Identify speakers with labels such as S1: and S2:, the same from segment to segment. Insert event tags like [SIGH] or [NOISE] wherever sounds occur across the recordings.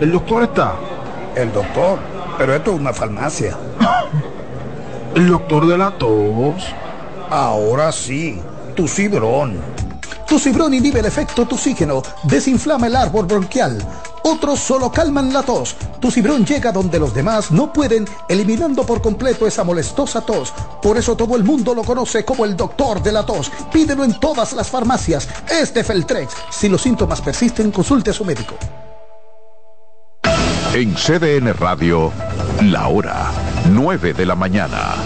S1: ¿El doctor está?
S2: El doctor, pero esto es una farmacia.
S1: ¿El doctor de la tos?
S2: Ahora sí, tu cibrón.
S3: Tu cibrón inhibe el efecto toxígeno, desinflama el árbol bronquial. Otros solo calman la tos. Tu cibrón llega donde los demás no pueden, eliminando por completo esa molestosa tos. Por eso todo el mundo lo conoce como el doctor de la tos. Pídelo en todas las farmacias. Es de Feltrex. Si los síntomas persisten, consulte a su médico.
S4: En CDN Radio, la hora 9 de la mañana.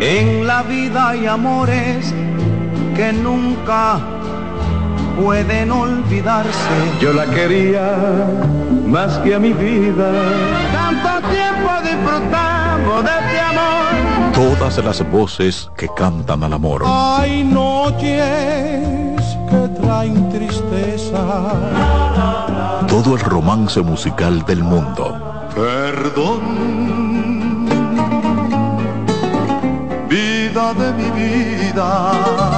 S5: En la vida hay amores que nunca pueden olvidarse.
S6: Yo la quería más que a mi vida.
S5: Tanto tiempo disfrutamos de este amor.
S4: Todas las voces que cantan al amor.
S5: Hay noches que traen tristeza.
S4: Todo el romance musical del mundo.
S5: Perdón. Vida de mi vida.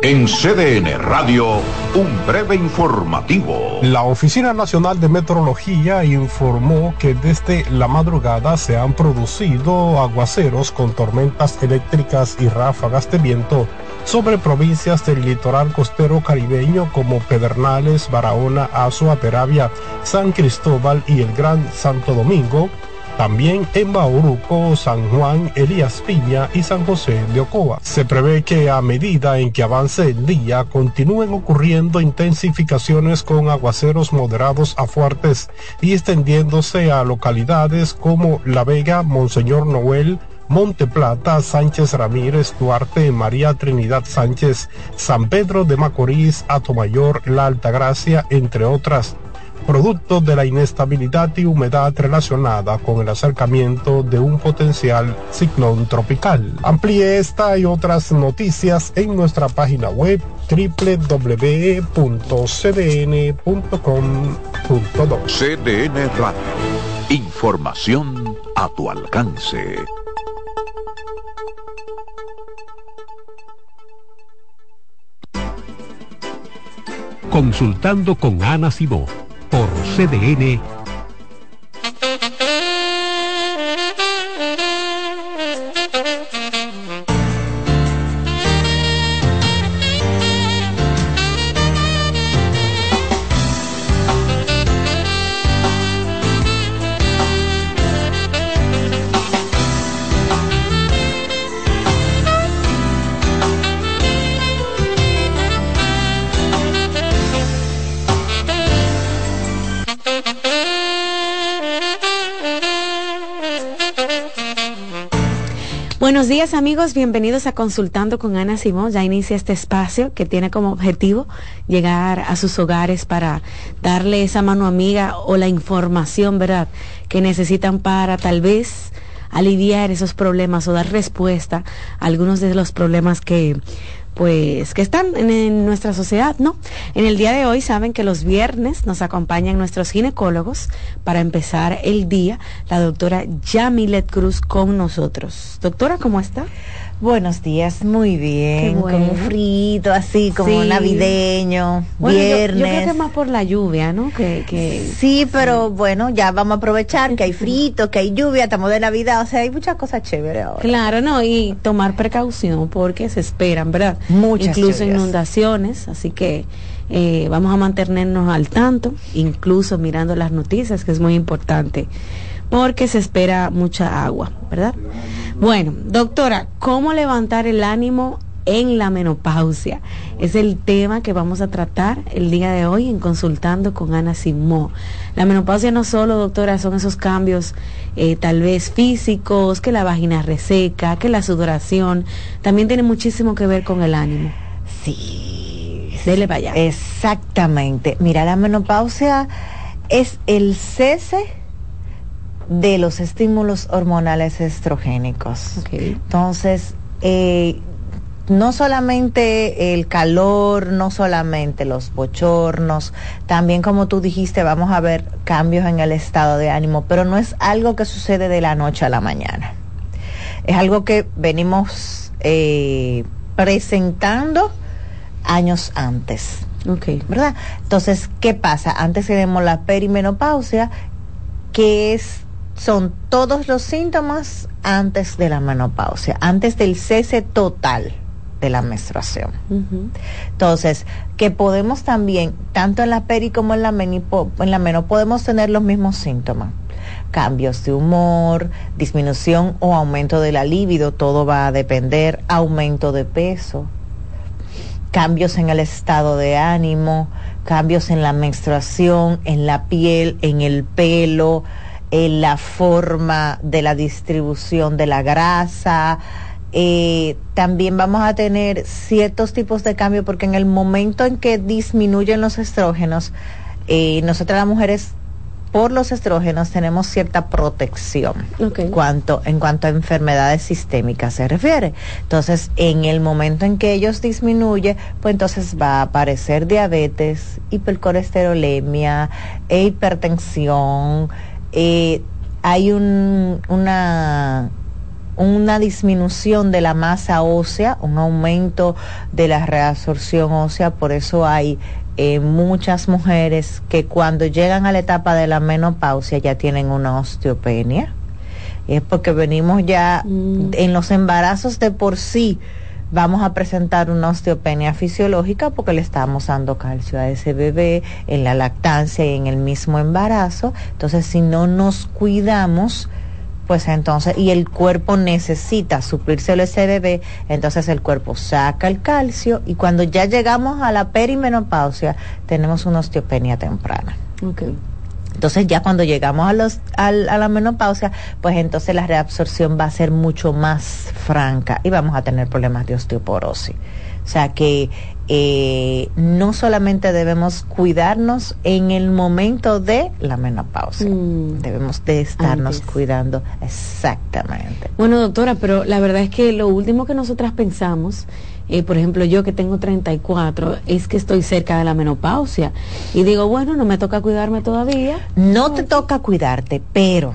S4: En CDN Radio, un breve informativo.
S7: La Oficina Nacional de Meteorología informó que desde la madrugada se han producido aguaceros con tormentas eléctricas y ráfagas de viento sobre provincias del litoral costero caribeño como Pedernales, Barahona, Azua, Peravia, San Cristóbal y el Gran Santo Domingo, también en Bauruco, San Juan, Elías Piña y San José de Ocoa. Se prevé que a medida en que avance el día continúen ocurriendo intensificaciones con aguaceros moderados a fuertes y extendiéndose a localidades como La Vega, Monseñor Noel, Monte Plata, Sánchez Ramírez, Duarte, María Trinidad Sánchez, San Pedro de Macorís, Atomayor, La Altagracia, entre otras producto de la inestabilidad y humedad relacionada con el acercamiento de un potencial ciclón tropical. Amplíe esta y otras noticias en nuestra página web www.cdn.com.do.
S4: CDN Radio. Información a tu alcance.
S8: Consultando con Ana Simó por CDN
S9: Amigos, bienvenidos a Consultando con Ana Simón. Ya inicia este espacio que tiene como objetivo llegar a sus hogares para darle esa mano amiga o la información, ¿verdad?, que necesitan para tal vez aliviar esos problemas o dar respuesta a algunos de los problemas que pues que están en, nuestra sociedad, ¿no? En el día de hoy saben que los viernes nos acompañan nuestros ginecólogos para empezar el día, la doctora Yamilet Cruz con nosotros. Doctora, ¿cómo está?
S10: Buenos días, muy bien,
S9: bueno.
S10: como frito, así como
S9: Sí.
S10: navideño,
S9: Bueno,
S10: viernes.
S9: Yo, creo que más por la lluvia, ¿no? Que, que
S10: Sí, pero bueno, ya vamos a aprovechar que hay frito, que hay lluvia, estamos de Navidad, o sea, hay muchas cosas chéveres ahora.
S9: Claro, no, y tomar precaución porque se esperan, ¿verdad?
S10: Muchas
S9: Incluso
S10: lluvias.
S9: inundaciones, así que eh, vamos a mantenernos al tanto, incluso mirando las noticias, que es muy importante, porque se espera mucha agua, ¿verdad? Bueno, doctora, ¿cómo levantar el ánimo en la menopausia. Es el tema que vamos a tratar el día de hoy en Consultando con Ana Simó. La menopausia no solo, doctora, son esos cambios eh, tal vez físicos, que la vagina reseca, que la sudoración, también tiene muchísimo que ver con el ánimo.
S10: Sí.
S9: Dele vaya.
S10: Exactamente. Mira, la menopausia es el cese de los estímulos hormonales estrogénicos. Entonces, eh, no solamente el calor, no solamente los bochornos, también como tú dijiste, vamos a ver cambios en el estado de ánimo, pero no es algo que sucede de la noche a la mañana. Es algo que venimos eh, presentando años antes. ¿Verdad? Entonces, ¿qué pasa? Antes tenemos la perimenopausia, que es son todos los síntomas antes de la menopausia, antes del cese total de la menstruación. Entonces, que podemos también, tanto en la peri como en la, menipo, en la meno, podemos tener los mismos síntomas. Cambios de humor, disminución o aumento de la libido, todo va a depender, aumento de peso, cambios en el estado de ánimo, cambios en la menstruación, en la piel, en el pelo, en la forma de la distribución de la grasa, eh, también vamos a tener ciertos tipos de cambio porque en el momento en que disminuyen los estrógenos, eh, nosotras las mujeres por los estrógenos tenemos cierta protección cuanto, en cuanto a enfermedades sistémicas se refiere. Entonces, en el momento en que ellos disminuyen, pues entonces va a aparecer diabetes, hipercolesterolemia, e hipertensión. Eh, hay un, una una disminución de la masa ósea, un aumento de la reabsorción ósea, por eso hay eh, muchas mujeres que cuando llegan a la etapa de la menopausia ya tienen una osteopenia. Es porque venimos ya mm. en los embarazos de por sí vamos a presentar una osteopenia fisiológica porque le estamos dando calcio a ese bebé en la lactancia y en el mismo embarazo. Entonces, si no nos cuidamos, pues entonces, y el cuerpo necesita suplírselo ese bebé, entonces el cuerpo saca el calcio y cuando ya llegamos a la perimenopausia tenemos una osteopenia temprana. Entonces ya cuando llegamos a, los, a, la menopausia, pues entonces la reabsorción va a ser mucho más franca y vamos a tener problemas de osteoporosis. O sea que eh, no solamente debemos cuidarnos en el momento de la menopausia, mm. debemos de estarnos cuidando exactamente.
S9: Bueno, doctora, pero la verdad es que lo último que nosotras pensamos, eh, por ejemplo, yo que tengo 34, es que estoy cerca de la menopausia. Y digo, bueno, no me toca cuidarme todavía.
S10: No te toca cuidarte, pero,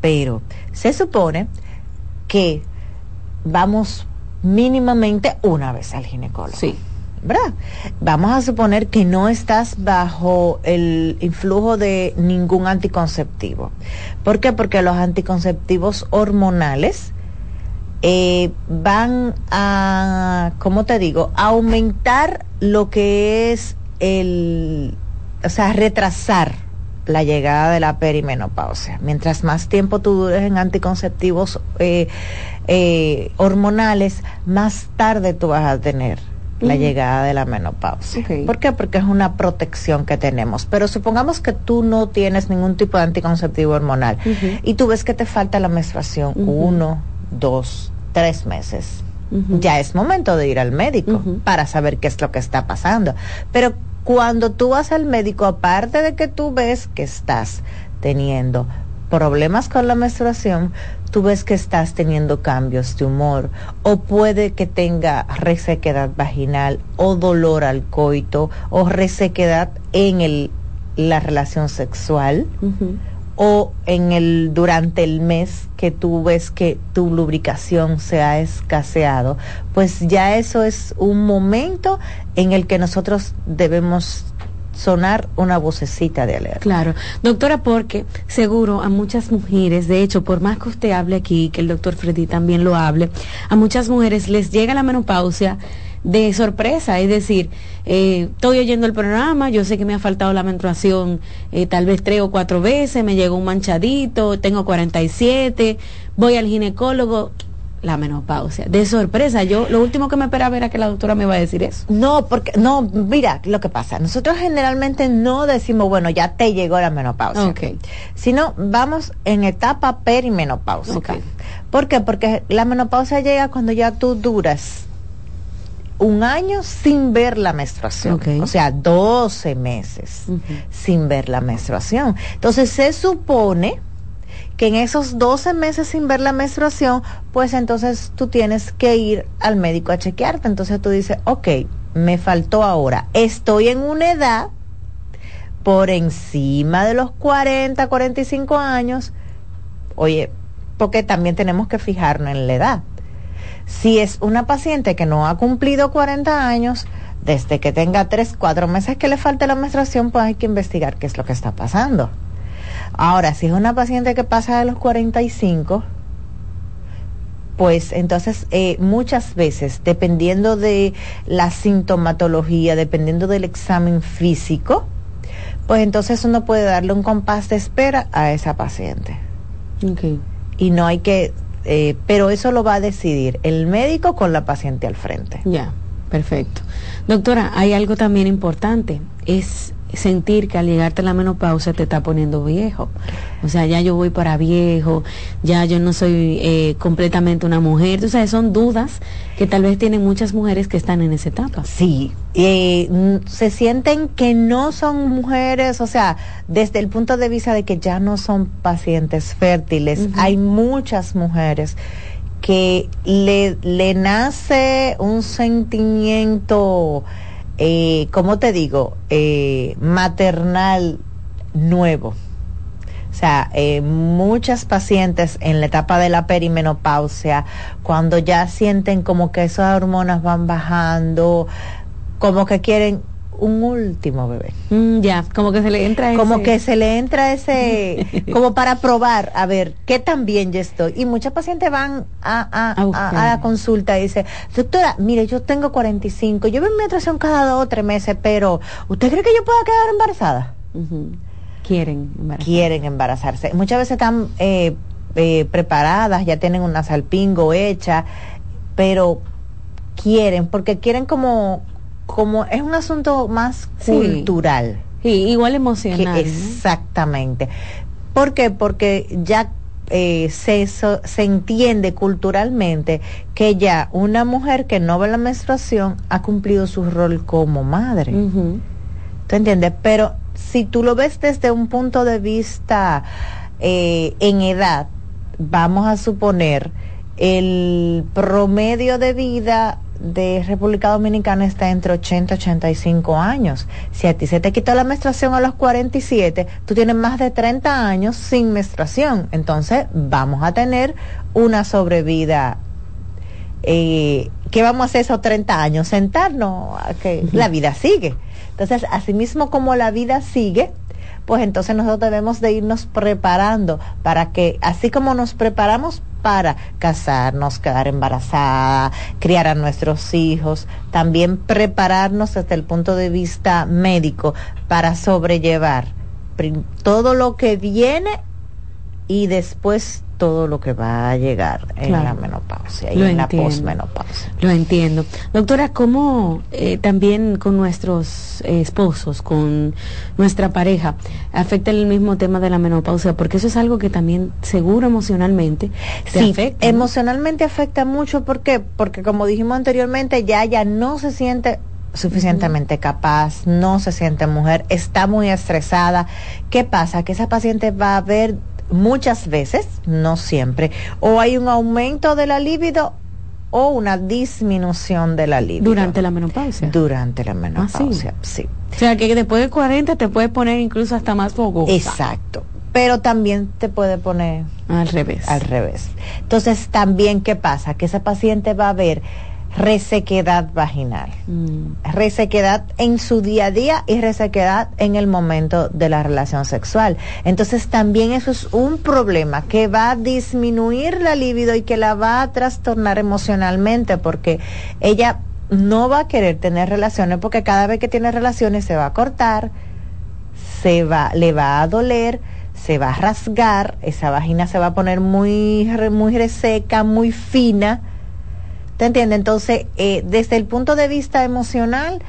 S10: pero, se supone que vamos mínimamente una vez al ginecólogo.
S9: Sí.
S10: ¿verdad? Vamos a suponer que no estás bajo el influjo de ningún anticonceptivo. ¿Por qué? Porque los anticonceptivos hormonales eh, van a, ¿cómo te digo?, aumentar lo que es el, o sea, retrasar la llegada de la perimenopausia. Mientras más tiempo tú dures en anticonceptivos eh, eh, hormonales, más tarde tú vas a tener la llegada de la menopausia. ¿Por qué? Porque es una protección que tenemos. Pero supongamos que tú no tienes ningún tipo de anticonceptivo hormonal y tú ves que te falta la menstruación uno, dos, tres meses. Ya es momento de ir al médico para saber qué es lo que está pasando. Pero cuando tú vas al médico, aparte de que tú ves que estás teniendo problemas con la menstruación, tú ves que estás teniendo cambios de humor o puede que tenga resequedad vaginal o dolor al coito o resequedad en el, la relación sexual o en el durante el mes que tú ves que tu lubricación se ha escaseado, pues ya eso es un momento en el que nosotros debemos sonar una vocecita de alerta.
S9: Claro, doctora, porque seguro a muchas mujeres, de hecho, por más que usted hable aquí, que el doctor Freddy también lo hable, a muchas mujeres les llega la menopausia de sorpresa, es decir, eh, estoy oyendo el programa, yo sé que me ha faltado la menstruación eh, tal vez tres o cuatro veces, me llegó un manchadito, tengo 47, voy al ginecólogo, la menopausia. De sorpresa, yo lo último que me esperaba era que la doctora me iba a decir eso.
S10: No, porque, no, mira lo que pasa. Nosotros generalmente no decimos, bueno, ya te llegó la menopausia.
S9: Ok.
S10: Sino vamos en etapa perimenopáusica.
S9: Ok.
S10: ¿Por qué? Porque la menopausia llega cuando ya tú duras un año sin ver la menstruación. O sea, 12 meses sin ver la menstruación. Entonces se supone que en esos 12 meses sin ver la menstruación, pues entonces tú tienes que ir al médico a chequearte. Entonces tú dices, ok, me faltó ahora. Estoy en una edad por encima de los 40, 45 años. Oye, porque también tenemos que fijarnos en la edad. Si es una paciente que no ha cumplido 40 años, desde que tenga 3, 4 meses que le falte la menstruación, pues hay que investigar qué es lo que está pasando. Ahora, si es una paciente que pasa de los 45, pues entonces eh, muchas veces, dependiendo de la sintomatología, dependiendo del examen físico, pues entonces uno puede darle un compás de espera a esa paciente.
S9: Ok.
S10: Y no hay que, eh, pero eso lo va a decidir el médico con la paciente al frente.
S9: Ya, perfecto. Doctora, hay algo también importante, es sentir que al llegarte a la menopausia te está poniendo viejo. O sea, ya yo voy para viejo, ya yo no soy eh, completamente una mujer. O sea, son dudas que tal vez tienen muchas mujeres que están en esa etapa.
S10: Sí, eh, se sienten que no son mujeres, o sea, desde el punto de vista de que ya no son pacientes fértiles, hay muchas mujeres que le, le nace un sentimiento, eh, ¿cómo te digo?, eh, maternal nuevo. O sea, eh, muchas pacientes en la etapa de la perimenopausia, cuando ya sienten como que esas hormonas van bajando, como que quieren un último bebé.
S9: Mm, ya, como que se le entra
S10: Como
S9: ese-
S10: que se le entra ese, [LAUGHS] como para probar, a ver, qué tan bien yo estoy. Y muchas pacientes van a, a,
S9: A
S10: la consulta y dicen, doctora, mire, yo tengo 45, yo veo mi menstruación cada dos o tres meses, pero ¿usted cree que yo pueda quedar embarazada?
S9: Quieren embarazar.
S10: quieren embarazarse. Muchas veces están eh, eh, preparadas, ya tienen una salpingo hecha, pero quieren, porque quieren como, como es un asunto más
S9: Sí.
S10: cultural.
S9: Sí, igual
S10: que
S9: emocional. ¿no?
S10: exactamente. ¿Por qué? Porque ya eh, se, so- se entiende culturalmente que ya una mujer que no ve la menstruación ha cumplido su rol como madre.
S9: Ujú.
S10: ¿Tú entiendes? Pero si tú lo ves desde un punto de vista eh, en edad, vamos a suponer el promedio de vida de República Dominicana está entre 80 y 85 años. Si a ti se te quitó la menstruación a los 47, tú tienes más de 30 años sin menstruación. Entonces vamos a tener una sobrevida eh, ¿qué vamos a hacer esos 30 años? Sentarnos a que la vida sigue. Entonces, asimismo como la vida sigue, pues entonces nosotros debemos de irnos preparando para que, así como nos preparamos para casarnos, quedar embarazada, criar a nuestros hijos, también prepararnos desde el punto de vista médico para sobrellevar todo lo que viene y después todo lo que va a llegar en
S9: Claro.
S10: la menopausia y
S9: Lo
S10: en
S9: entiendo.
S10: la posmenopausia.
S9: Lo entiendo. Doctora, ¿cómo eh, también con nuestros eh, esposos, con nuestra pareja, afecta el mismo tema de la menopausia? Porque eso es algo que también seguro emocionalmente te
S10: Sí,
S9: afecta. ¿no?
S10: emocionalmente afecta mucho, ¿por qué? Porque como dijimos anteriormente, ya ella no se siente suficientemente capaz, no se siente mujer, está muy estresada. ¿Qué pasa? Que esa paciente va a ver muchas veces, no siempre, o hay un aumento de la libido o una disminución de la libido.
S9: Durante la menopausia.
S10: Durante la menopausia, sí.
S9: o sea, que después de 40 te puede poner incluso hasta más fogosa.
S10: Exacto. Pero también te puede poner
S9: Al revés.
S10: al revés. Entonces, también, ¿qué pasa? Que esa paciente va a ver resequedad vaginal,
S9: Mm,
S10: resequedad en su día a día y resequedad en el momento de la relación sexual. Entonces, también eso es un problema que va a disminuir la libido y que la va a trastornar emocionalmente porque ella no va a querer tener relaciones porque cada vez que tiene relaciones se va a cortar, se va, le va a doler, se va a rasgar, esa vagina se va a poner muy, muy reseca, muy fina. ¿Te entiendes? Entonces, eh, desde el punto de vista emocional,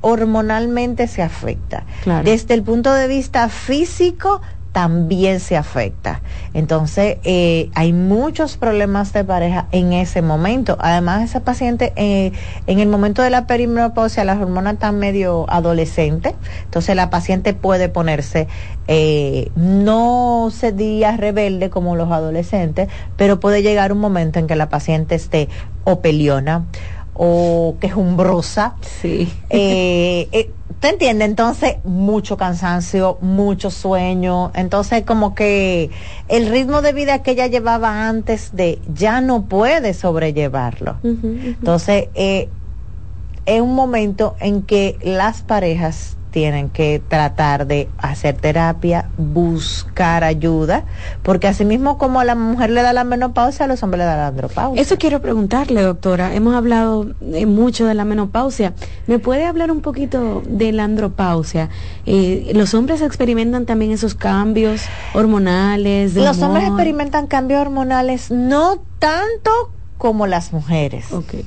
S10: hormonalmente se afecta. Desde el punto de vista físico, también se afecta. Entonces, eh, hay muchos problemas de pareja en ese momento. Además, esa paciente, eh, en el momento de la perimenopausia, las hormonas están medio adolescentes, entonces la paciente puede ponerse, eh, no se diría rebelde como los adolescentes, pero puede llegar un momento en que la paciente esté o peleona o quejumbrosa.
S9: Sí.
S10: ¿Te entiendes? Entonces, mucho cansancio, mucho sueño. Entonces, como que el ritmo de vida que ella llevaba antes de ya no puede sobrellevarlo. Entonces, eh, es un momento en que las parejas tienen que tratar de hacer terapia, buscar ayuda, porque así mismo como a la mujer le da la menopausia, a los hombres le da la andropausia.
S9: Eso quiero preguntarle, doctora. Hemos hablado eh, mucho de la menopausia. ¿Me puede hablar un poquito de la andropausia? Eh, ¿Los hombres experimentan también esos cambios hormonales?
S10: los hombres experimentan cambios hormonales no tanto como las mujeres.
S9: Okay.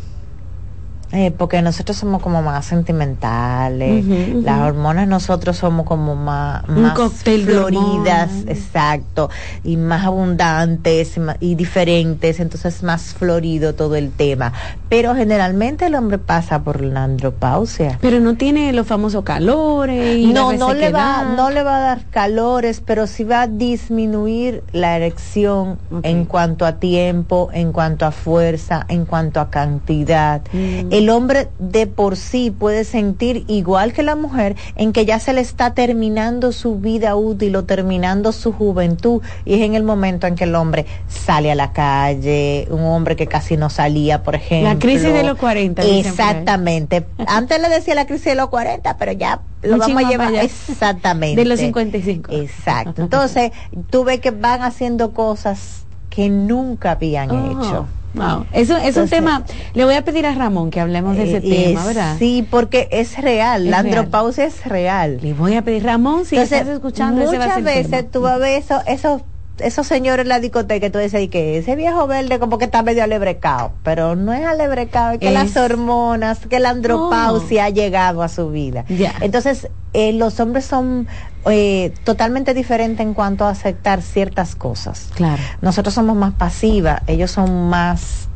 S10: Eh, porque nosotros somos como más sentimentales, las hormonas nosotros somos como más, más floridas, exacto, y más abundantes y, diferentes, entonces más florido todo el tema. Pero generalmente el hombre pasa por la andropausia.
S9: Pero no tiene los famosos calores. Y
S10: no, no le va, no le va a dar calores, pero sí va a disminuir la erección en cuanto a tiempo, en cuanto a fuerza, en cuanto a cantidad. Mm el hombre de por sí puede sentir igual que la mujer en que ya se le está terminando su vida útil o terminando su juventud y es en el momento en que el hombre sale a la calle, un hombre que casi no salía, por ejemplo.
S9: La crisis de los 40.
S10: Exactamente. Antes le decía la crisis de los 40, pero ya lo vamos a llevar exactamente.
S9: De los 55.
S10: Exacto. [LAUGHS] Entonces, tú ves que van haciendo cosas que nunca habían oh. hecho.
S9: Wow. Eso es un tema. Le voy a pedir a Ramón que hablemos de ese eh, tema, ¿verdad?
S10: Sí, porque es real. la andropausia es real.
S9: Le voy a pedir, Ramón, si estás escuchando.
S10: Muchas veces tú vas a ver eso, esos esos señores en la discoteca, tú dices que ese viejo verde como que está medio alebrecado, pero no es alebrecado, es que las hormonas, que la andropausia ha llegado a su vida. Entonces, eh, los hombres son eh, totalmente diferentes en cuanto a aceptar ciertas cosas.
S9: Claro.
S10: Nosotros somos más pasivas, ellos son más,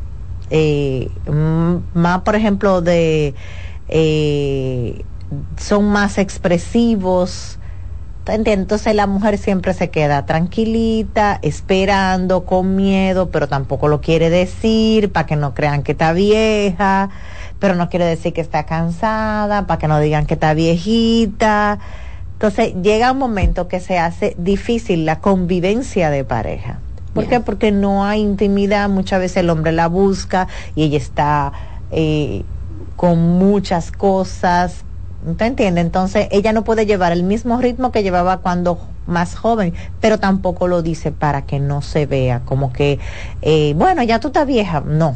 S10: eh, más, por ejemplo, de, son más expresivos, entonces la mujer siempre se queda tranquilita, esperando, con miedo, pero tampoco lo quiere decir para que no crean que está vieja, pero no quiere decir que está cansada, para que no digan que está viejita. Entonces llega un momento que se hace difícil la convivencia de pareja. ¿Por qué? Porque no hay intimidad, muchas veces el hombre la busca y ella está eh, con muchas cosas, ¿Te entiende? Entonces ella no puede llevar el mismo ritmo que llevaba cuando más joven, pero tampoco lo dice para que no se vea como que, eh, bueno, ya tú estás vieja. No.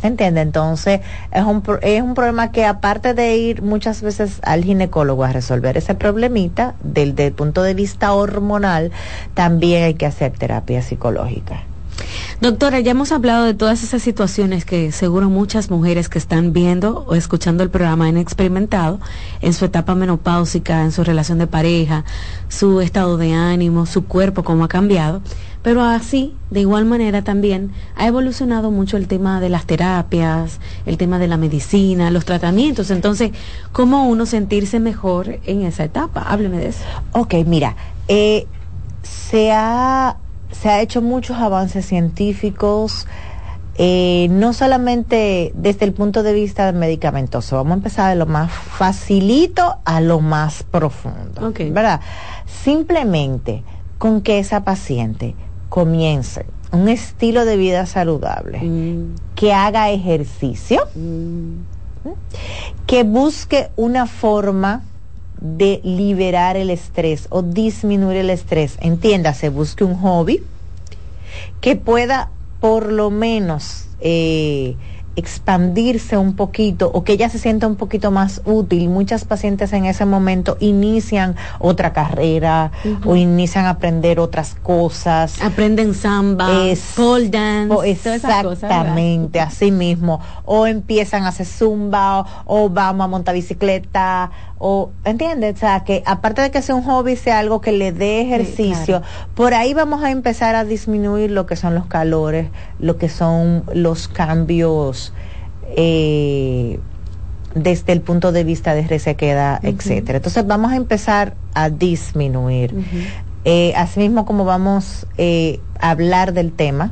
S10: ¿te entiende? Entonces es un, es un problema que aparte de ir muchas veces al ginecólogo a resolver ese problemita, del, del punto de vista hormonal, también hay que hacer terapia psicológica.
S9: Doctora, ya hemos hablado de todas esas situaciones que seguro muchas mujeres que están viendo o escuchando el programa han experimentado en su etapa menopáusica, en su relación de pareja, su estado de ánimo, su cuerpo, cómo ha cambiado. Pero así, de igual manera también, ha evolucionado mucho el tema de las terapias, el tema de la medicina, los tratamientos. Entonces, ¿cómo uno sentirse mejor en esa etapa? Hábleme de eso.
S10: Ok, mira, eh, se ha se ha hecho muchos avances científicos, eh, no solamente desde el punto de vista medicamentoso, vamos a empezar de lo más facilito a lo más profundo, ¿verdad? Simplemente con que esa paciente comience un estilo de vida saludable, mm. que haga ejercicio, mm. que busque una forma de liberar el estrés o disminuir el estrés. Entiéndase, busque un hobby que pueda por lo menos eh, expandirse un poquito o que ella se sienta un poquito más útil. Muchas pacientes en ese momento inician otra carrera o inician a aprender otras cosas.
S9: Aprenden samba,
S10: es,
S9: pole dance,
S10: exactamente, así mismo. O empiezan a hacer zumba o, vamos a montar bicicleta o entiendes, o sea, que aparte de que sea un hobby, sea algo que le dé ejercicio, por ahí vamos a empezar a disminuir lo que son los calores, lo que son los cambios eh, desde el punto de vista de resequedad, etcétera. Entonces vamos a empezar a disminuir. Eh, asimismo, como vamos eh, a hablar del tema,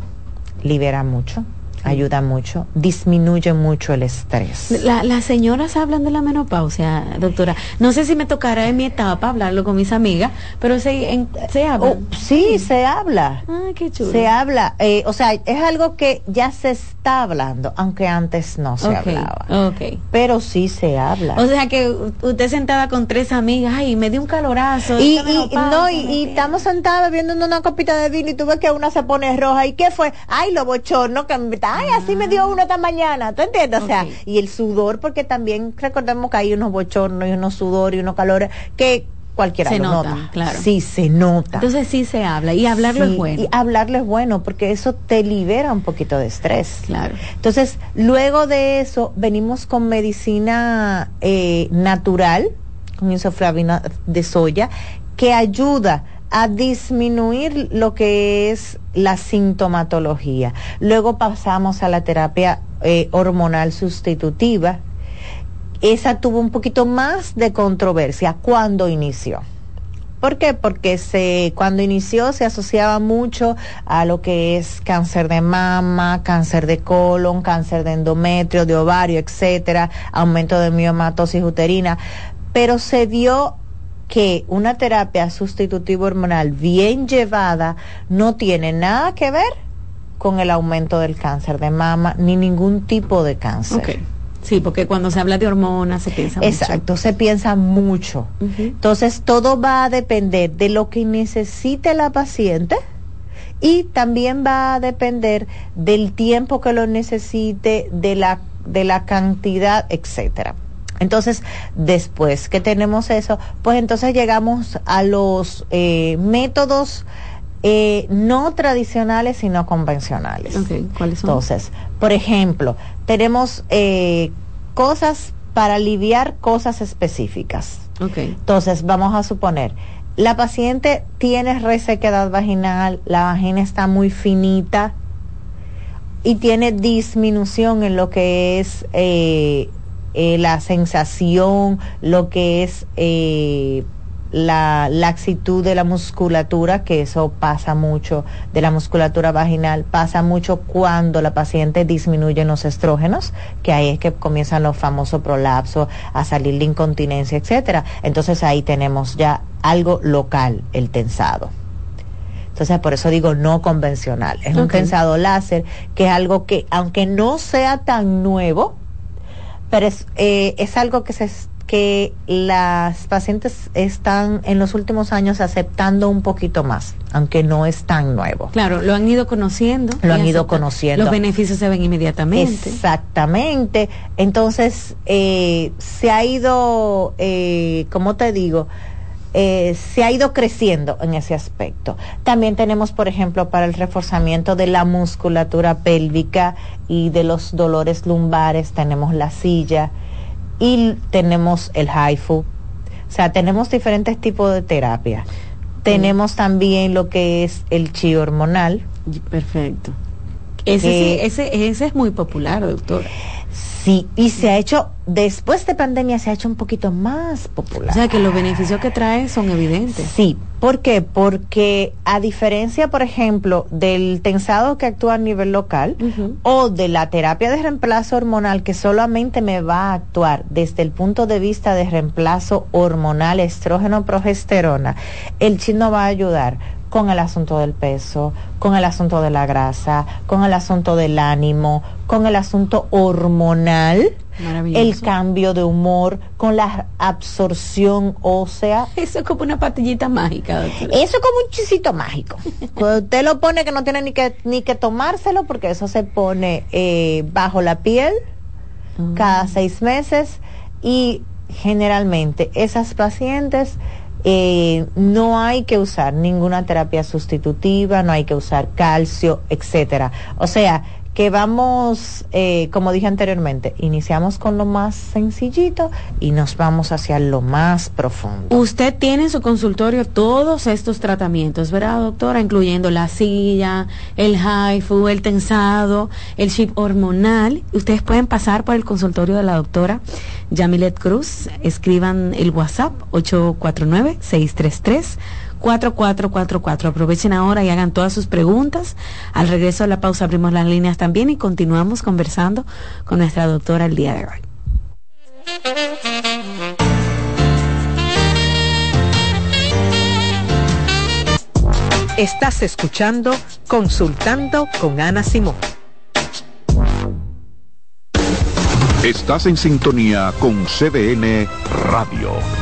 S10: libera mucho ayuda mucho, disminuye mucho el estrés.
S9: las señoras hablan de la menopausia, doctora. No sé si me tocará en mi etapa hablarlo con mis amigas, pero se, se habla. Oh,
S10: sí, se habla.
S9: Ah, qué chulo.
S10: Se habla. Eh, o sea, es algo que ya se está hablando, aunque antes no se hablaba.
S9: Ok.
S10: Pero sí se habla.
S9: O sea que usted sentada con tres amigas, ay, me dio un calorazo.
S10: Y, no, y, estamos sentadas bebiendo una copita de vino y tú ves que una se pone roja. ¿Y qué fue? Ay, lo bochorno que me ay, así me dio uno esta mañana, ¿tú entiendes? O sea, y el sudor, porque también recordemos que hay unos bochornos y unos sudores y unos calores que cualquiera
S9: se
S10: lo
S9: nota, Claro.
S10: Sí, se nota.
S9: Entonces sí se habla y hablarlo es bueno.
S10: Y hablarlo es bueno porque eso te libera un poquito de estrés.
S9: Claro.
S10: Entonces, luego de eso, venimos con medicina eh, natural, con isoflavina de soya, que ayuda a disminuir lo que es la sintomatología. Luego pasamos a la terapia eh, hormonal sustitutiva. Esa tuvo un poquito más de controversia cuando inició. ¿Por qué? Porque se, cuando inició se asociaba mucho a lo que es cáncer de mama, cáncer de colon, cáncer de endometrio, de ovario, etcétera, aumento de miomatosis uterina, pero se dio que una terapia sustitutiva hormonal bien llevada no tiene nada que ver con el aumento del cáncer de mama ni ningún tipo de cáncer.
S9: Sí, porque cuando se habla de hormonas se piensa
S10: mucho. Exacto, se piensa mucho. Entonces, todo va a depender de lo que necesite la paciente y también va a depender del tiempo que lo necesite, de la, de la cantidad, etcétera. Entonces, después que tenemos eso, pues entonces llegamos a los eh, métodos eh, no tradicionales, sino convencionales.
S9: ¿cuáles son?
S10: Entonces, por ejemplo, tenemos eh, cosas para aliviar cosas específicas. Entonces, vamos a suponer, la paciente tiene resequedad vaginal, la vagina está muy finita y tiene disminución en lo que es eh, la sensación, lo que es eh, la laxitud de la musculatura, que eso pasa mucho, de la musculatura vaginal, pasa mucho cuando la paciente disminuye los estrógenos, que ahí es que comienzan los famosos prolapsos, a salir la incontinencia, etcétera. Entonces ahí tenemos ya algo local, el tensado. Entonces, por eso digo no convencional. Es un tensado láser, que es algo que, aunque no sea tan nuevo, pero es, eh, es algo que se que las pacientes están en los últimos años aceptando un poquito más, aunque no es tan nuevo.
S9: Claro, lo han ido conociendo.
S10: Lo han ido conociendo.
S9: Los beneficios se ven inmediatamente.
S10: Exactamente. Entonces, eh, se ha ido, eh, ¿cómo te digo? Eh, se ha ido creciendo en ese aspecto. También tenemos, por ejemplo, para el reforzamiento de la musculatura pélvica y de los dolores lumbares, tenemos la silla y tenemos el HIFU. O sea, tenemos diferentes tipos de terapia. Tenemos también lo que es el chi hormonal.
S9: Perfecto. Ese, sí, ese, ese es muy popular, doctor.
S10: Sí, y se ha hecho, después de pandemia se ha hecho un poquito más popular.
S9: O sea que los beneficios que trae son evidentes.
S10: Sí, ¿por qué? Porque a diferencia, por ejemplo, del tensado que actúa a nivel local o de la terapia de reemplazo hormonal que solamente me va a actuar desde el punto de vista de reemplazo hormonal estrógeno-progesterona, el chino va a ayudar con el asunto del peso, con el asunto de la grasa, con el asunto del ánimo, con el asunto hormonal el cambio de humor, con la absorción ósea.
S9: Eso es como una patillita mágica.
S10: Eso es como un chisito mágico. [LAUGHS] Cuando usted lo pone que no tiene ni que, ni que tomárselo porque eso se pone eh, bajo la piel mm. cada seis meses y generalmente esas pacientes eh, no hay que usar ninguna terapia sustitutiva, no hay que usar calcio, etcétera. O sea, que vamos, eh, como dije anteriormente, iniciamos con lo más sencillito y nos vamos hacia lo más profundo.
S9: Usted tiene en su consultorio todos estos tratamientos, ¿verdad, doctora? Incluyendo la silla, el HIFU, el tensado, el chip hormonal. Ustedes pueden pasar por el consultorio de la doctora Yamilet Cruz. Escriban el WhatsApp 849 633 4444. Aprovechen ahora y hagan todas sus preguntas. Al regreso de la pausa abrimos las líneas también y continuamos conversando con nuestra doctora el día de hoy.
S11: Estás escuchando Consultando con Ana Simón.
S4: Estás en sintonía con CDN Radio.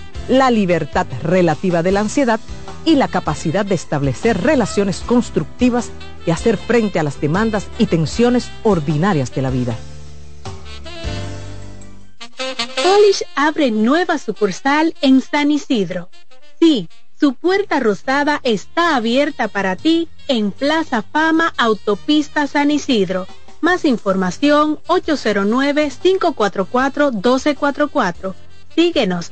S11: la libertad relativa de la ansiedad y la capacidad de establecer relaciones constructivas y hacer frente a las demandas y tensiones ordinarias de la vida.
S12: Polish abre nueva sucursal en San Isidro. Sí, su puerta rosada está abierta para ti en Plaza Fama Autopista San Isidro. Más información 809-544-1244. Síguenos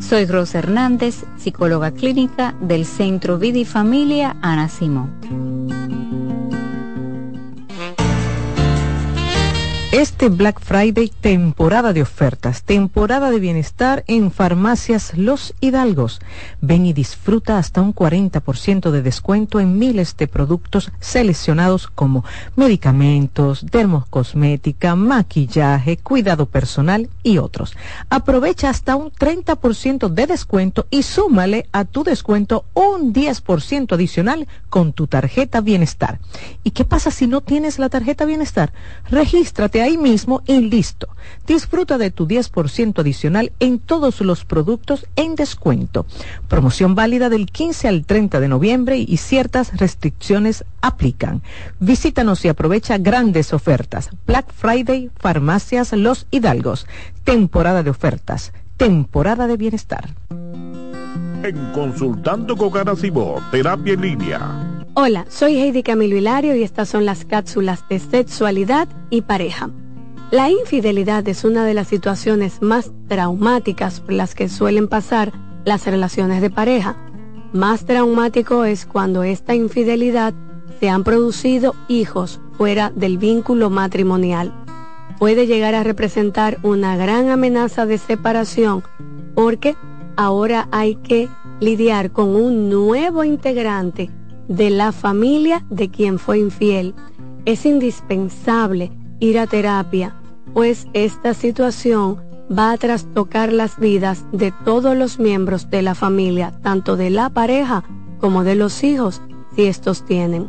S13: Soy Rosa Hernández, psicóloga clínica del Centro Vida y Familia Ana Simón.
S11: Este Black Friday, temporada de ofertas, temporada de bienestar en farmacias Los Hidalgos. Ven y disfruta hasta un 40% de descuento en miles de productos seleccionados como medicamentos, dermocosmética, maquillaje, cuidado personal y otros. Aprovecha hasta un 30% de descuento y súmale a tu descuento un 10% adicional con tu tarjeta bienestar. ¿Y qué pasa si no tienes la tarjeta bienestar? Regístrate ahí mismo y listo. Disfruta de tu 10% adicional en todos los productos en descuento. Promoción válida del 15 al 30 de noviembre y ciertas restricciones aplican. Visítanos y aprovecha grandes ofertas. Black Friday, Farmacias Los Hidalgos. Temporada de ofertas. Temporada de bienestar.
S4: En Consultando con Terapia en Línea
S14: Hola, soy Heidi Camilo Hilario y estas son las cápsulas de sexualidad y pareja. La infidelidad es una de las situaciones más traumáticas por las que suelen pasar las relaciones de pareja. Más traumático es cuando esta infidelidad se han producido hijos fuera del vínculo matrimonial. Puede llegar a representar una gran amenaza de separación porque ahora hay que lidiar con un nuevo integrante de la familia de quien fue infiel. Es indispensable ir a terapia, pues esta situación va a trastocar las vidas de todos los miembros de la familia, tanto de la pareja como de los hijos, si estos tienen.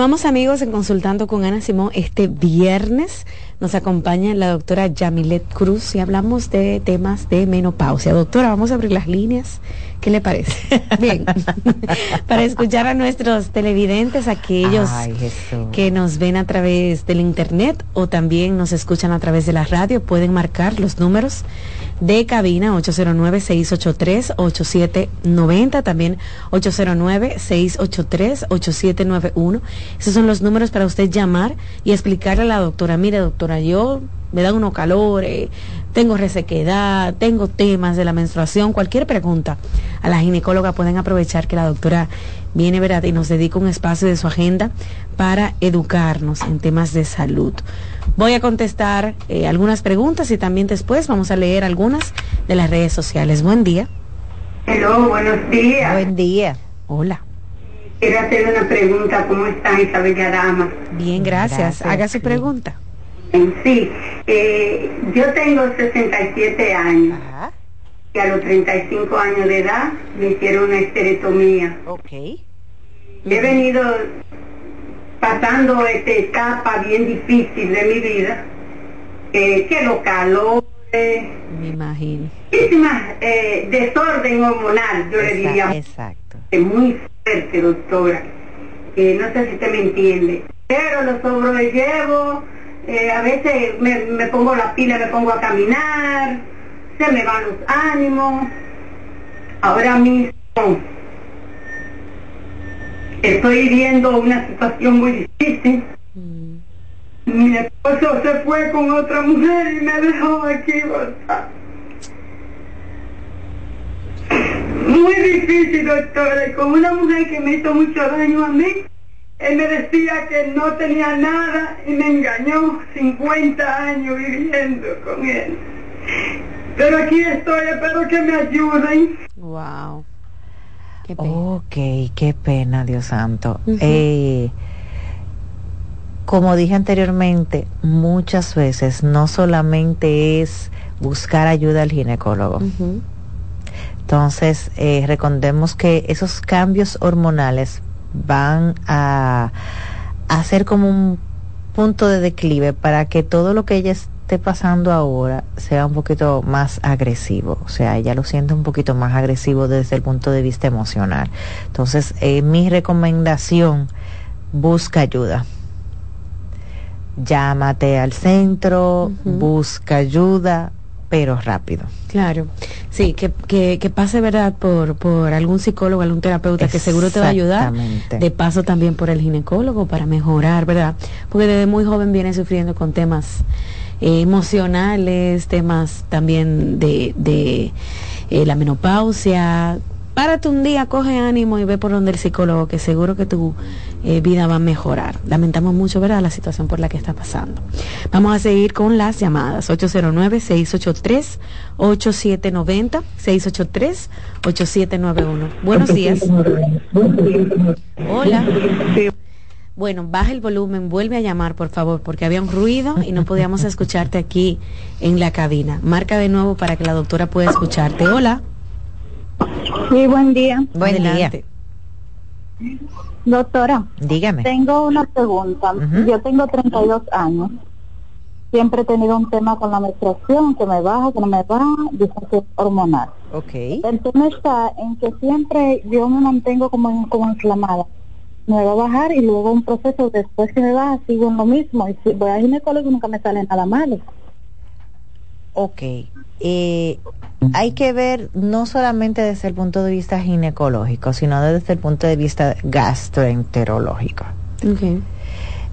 S9: Continuamos amigos en Consultando con Ana Simón. Este viernes nos acompaña la doctora Yamilet Cruz y hablamos de temas de menopausia. Doctora, vamos a abrir las líneas. ¿Qué le parece? [LAUGHS] Bien. [LAUGHS] Para escuchar a nuestros televidentes, aquellos que nos ven a través del internet o también nos escuchan a través de la radio, pueden marcar los números de cabina 809-683-8790, también 809-683-8791. Esos son los números para usted llamar y explicarle a la doctora, mire doctora, yo me dan unos calores, tengo resequedad, tengo temas de la menstruación, cualquier pregunta a la ginecóloga pueden aprovechar que la doctora viene ¿verdad? y nos dedica un espacio de su agenda para educarnos en temas de salud. Voy a contestar eh, algunas preguntas y también después vamos a leer algunas de las redes sociales. Buen día.
S15: Hello, buenos días.
S10: Buen día.
S9: Hola.
S15: Quiero hacer una pregunta. ¿Cómo está Isabel Dama?
S9: Bien, gracias. Haga su pregunta.
S15: Sí, eh, yo tengo 67 años. Y a los 35 años de edad me hicieron una estereotomía.
S10: Ok.
S15: He venido pasando esta etapa bien difícil de mi vida, eh, que los calores,
S9: me imagino,
S15: eh, desorden hormonal, yo le diría.
S10: Exacto.
S15: Es muy fuerte, doctora. Eh, no sé si usted me entiende, pero lo sobrellevo. Eh, a veces me, me pongo la pila, me pongo a caminar, se me van los ánimos. Ahora mismo estoy viviendo una situación muy difícil. Mi esposo se fue con otra mujer y me dejó aquí Muy difícil, doctora, y con una mujer que me hizo mucho daño a mí. Él me decía que no tenía nada y me engañó 50 años viviendo con él. Pero aquí estoy, espero que me ayuden.
S9: Wow.
S10: Ok, qué pena, Dios santo. Eh, como dije anteriormente, muchas veces no solamente es buscar ayuda al ginecólogo. Entonces, eh, recordemos que esos cambios hormonales van a, a ser como un punto de declive para que todo lo que ella esté pasando ahora sea un poquito más agresivo, o sea, ella lo siente un poquito más agresivo desde el punto de vista emocional. Entonces, eh, mi recomendación, busca ayuda. Llámate al centro, busca ayuda, pero rápido.
S9: Claro, sí, que, que, que pase, ¿verdad?, por, por algún psicólogo, algún terapeuta que seguro te va a ayudar. De paso también por el ginecólogo para mejorar, ¿verdad? Porque desde muy joven viene sufriendo con temas eh, emocionales, temas también de, de eh, la menopausia, párate un día, coge ánimo y ve por donde el psicólogo, que seguro que tu eh, vida va a mejorar. Lamentamos mucho, ¿verdad?, la situación por la que está pasando. Vamos a seguir con las llamadas. 809-683-8790, 683-8791. Buenos días. Hola. Bueno, baja el volumen, vuelve a llamar, por favor, porque había un ruido y no podíamos escucharte aquí en la cabina. Marca de nuevo para que la doctora pueda escucharte. Hola.
S16: Sí, buen día.
S10: Buen día.
S16: Doctora,
S10: dígame.
S16: Tengo una pregunta. Yo tengo 32 años. Siempre he tenido un tema con la menstruación, que me baja, que no me baja, es hormonal.
S10: Ok.
S16: El tema está en que siempre yo me mantengo como, como inflamada. Me va a bajar y luego un proceso después que me baja sigo en lo mismo. Y si voy a ginecólogo nunca me sale nada malo.
S10: Ok. Eh, hay que ver no solamente desde el punto de vista ginecológico, sino desde el punto de vista gastroenterológico.
S9: Okay.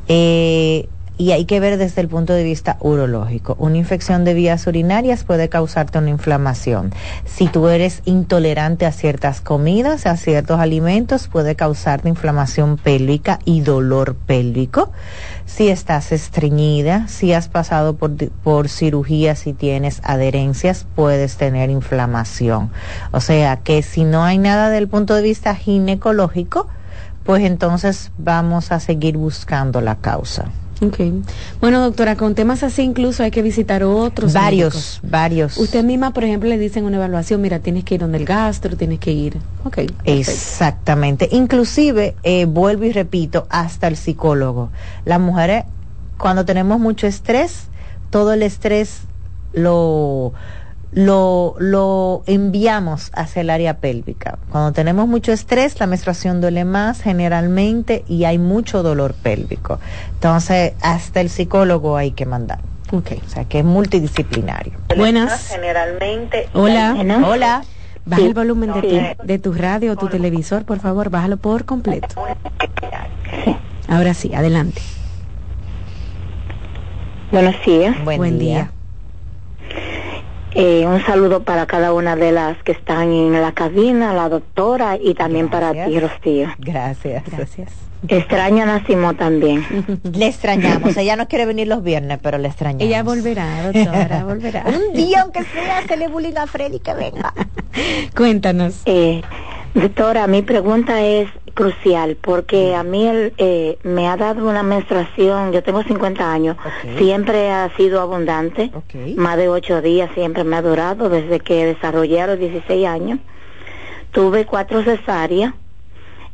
S10: Eh, y hay que ver desde el punto de vista urológico. Una infección de vías urinarias puede causarte una inflamación. Si tú eres intolerante a ciertas comidas, a ciertos alimentos, puede causarte inflamación pélvica y dolor pélvico. Si estás estreñida, si has pasado por, por cirugía, si tienes adherencias, puedes tener inflamación. O sea que si no hay nada del punto de vista ginecológico, pues entonces vamos a seguir buscando la causa.
S9: Ok. Bueno, doctora, con temas así incluso hay que visitar otros.
S10: Varios, varios.
S9: Usted misma, por ejemplo, le dicen una evaluación, mira, tienes que ir donde el gastro, tienes que ir. Ok.
S10: Exactamente. Inclusive, eh, vuelvo y repito, hasta el psicólogo. Las mujeres, cuando tenemos mucho estrés, todo el estrés lo lo, lo enviamos hacia el área pélvica. Cuando tenemos mucho estrés, la menstruación duele más generalmente y hay mucho dolor pélvico. Entonces, hasta el psicólogo hay que mandar.
S9: Okay.
S10: O sea, que es multidisciplinario.
S9: Buenas.
S10: Generalmente.
S9: Hola.
S10: Hola.
S9: Baja el volumen de tu, de tu radio o tu televisor, por favor, bájalo por completo. Ahora sí, adelante.
S16: Buenos días.
S9: Buen, día.
S16: Eh, un saludo para cada una de las que están en la cabina, la doctora y también para ti, Rocío.
S10: Gracias.
S9: Gracias.
S16: Extraño a Nacimo también. [LAUGHS]
S10: le extrañamos. Ella no quiere venir los viernes, pero le extrañamos.
S9: Ella volverá, doctora, volverá. [LAUGHS]
S10: un día, aunque sea, se le bullying a Freddy que venga.
S9: Cuéntanos.
S16: Eh, doctora, mi pregunta es crucial porque a mí eh, me ha dado una menstruación, yo tengo 50 años, siempre ha sido abundante, más de 8 días siempre me ha durado desde que desarrollé a los 16 años. Tuve cuatro cesáreas.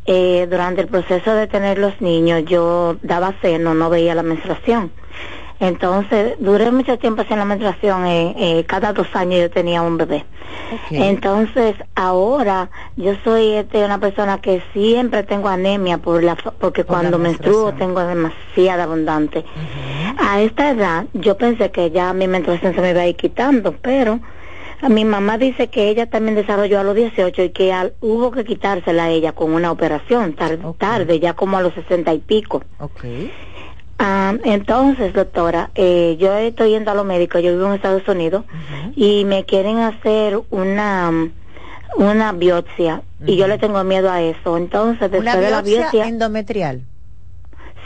S16: Eh, durante el proceso de tener los niños yo daba seno, no veía la menstruación. Entonces, duré mucho tiempo sin la menstruación, eh, eh, cada dos años yo tenía un bebé. Entonces, ahora yo soy este, una persona que siempre tengo anemia por la, porque cuando menstruo tengo demasiada abundante. A esta edad, yo pensé que ya mi menstruación se me iba a ir quitando, pero mi mamá dice que ella también desarrolló a los 18 y que hubo que quitársela a ella con una operación tarde, tarde ya como a los 60 y pico.
S10: Okay.
S16: Ah, entonces, doctora, eh, yo estoy yendo a los médicos, yo vivo en Estados Unidos y me quieren hacer una una biopsia y yo le tengo miedo a eso. Entonces, después de la biopsia
S10: endometrial.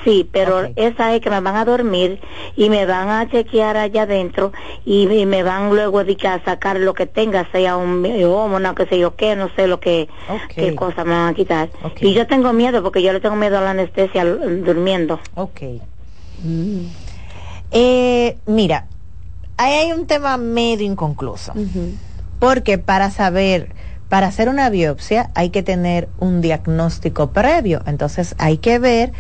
S16: Sí, pero esa es que me van a dormir y me van a chequear allá adentro y, me van luego a sacar lo que tenga, sea un no que sé yo qué, no sé lo que, qué cosa me van a quitar. Y yo tengo miedo porque yo le tengo miedo a la anestesia durmiendo.
S10: Ok. Eh, mira, ahí hay un tema medio inconcluso. Porque para saber para hacer una biopsia hay que tener un diagnóstico previo, entonces hay que ver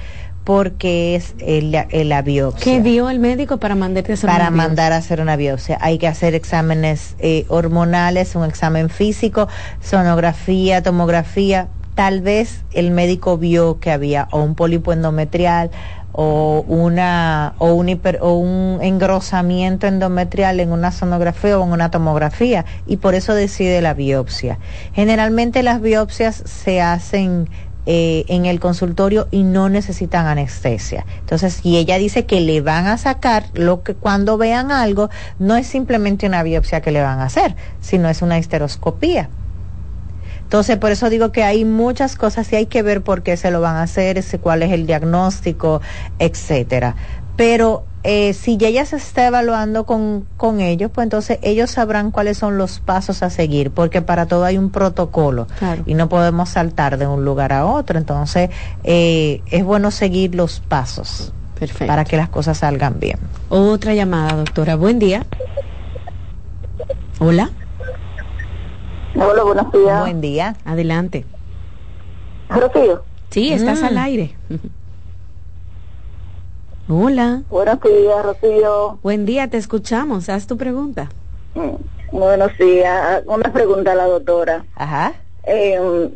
S10: por qué es la biopsia.
S9: ¿Qué vio el médico para mandarte a
S10: hacer Para mandar a hacer una biopsia. Hay que hacer exámenes eh, hormonales, un examen físico, sonografía, tomografía. Tal vez el médico vio que había o un pólipo endometrial o una o un hiper, o un engrosamiento endometrial en una sonografía o en una tomografía y por eso decide la biopsia. Generalmente las biopsias se hacen eh, en el consultorio y no necesitan anestesia. Entonces, si ella dice que le van a sacar lo que cuando vean algo, no es simplemente una biopsia que le van a hacer, sino es una histeroscopía. Entonces, por eso digo que hay muchas cosas y hay que ver por qué se lo van a hacer, cuál es el diagnóstico, etcétera. Pero eh, si ella se está evaluando con, con ellos, pues entonces ellos sabrán cuáles son los pasos a seguir, porque para todo hay un protocolo y no podemos saltar de un lugar a otro. Entonces, eh, es bueno seguir los pasos para que las cosas salgan bien.
S9: Otra llamada, doctora. Buen día. Hola.
S17: Hola, buenos días.
S10: Buen día.
S9: Adelante.
S17: Rocío.
S9: Sí, estás al mm. aire. Hola.
S17: Buenos días, Rocío.
S9: Buen día, te escuchamos. Haz tu pregunta.
S17: Mm, buenos días. Una pregunta a la doctora.
S10: Ajá.
S17: Eh,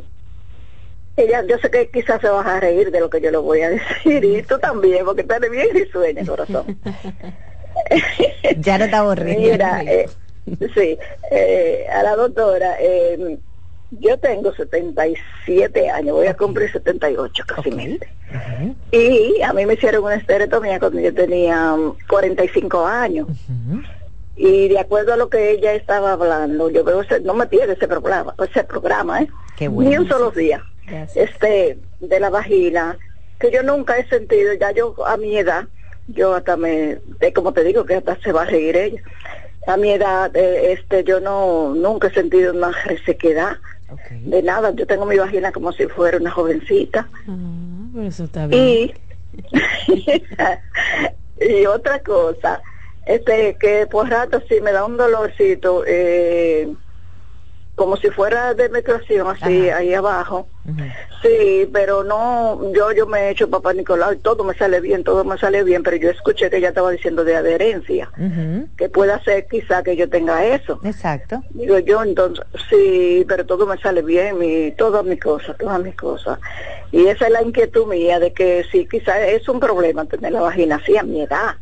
S17: ella, yo sé que quizás se va a reír de lo que yo le voy a decir y tú también, porque estás bien sueño, corazón. [LAUGHS]
S10: ya no te aburrido.
S17: Mira, eh, [LAUGHS] Sí, eh, a la doctora, eh, yo tengo 77 años, voy a cumplir 78 casi okay. Y a mí me hicieron una estereotomía cuando yo tenía 45 años. Y de acuerdo a lo que ella estaba hablando, yo veo, no me pierde ese programa, ese programa, ¿eh? Ni un solo día. Este, de la vagina, que yo nunca he sentido, ya yo a mi edad, yo hasta me, como te digo, que hasta se va a reír ella a mi edad, eh, este, yo no nunca he sentido una resequedad de nada. Yo tengo mi vagina como si fuera una jovencita.
S9: Ah, eso está bien.
S17: Y, [LAUGHS] y otra cosa, este, que por rato sí me da un dolorcito, eh, como si fuera de menstruación así ahí abajo. Sí, pero no, yo yo me he hecho papá Nicolau y todo me sale bien, todo me sale bien, pero yo escuché que ella estaba diciendo de adherencia, que pueda ser quizá que yo tenga eso.
S10: Exacto.
S17: Digo yo, entonces, sí, pero todo me sale bien, mi, todas mis cosas, todas mis cosas. Y esa es la inquietud mía de que sí, quizá es un problema tener la vagina así a mi edad.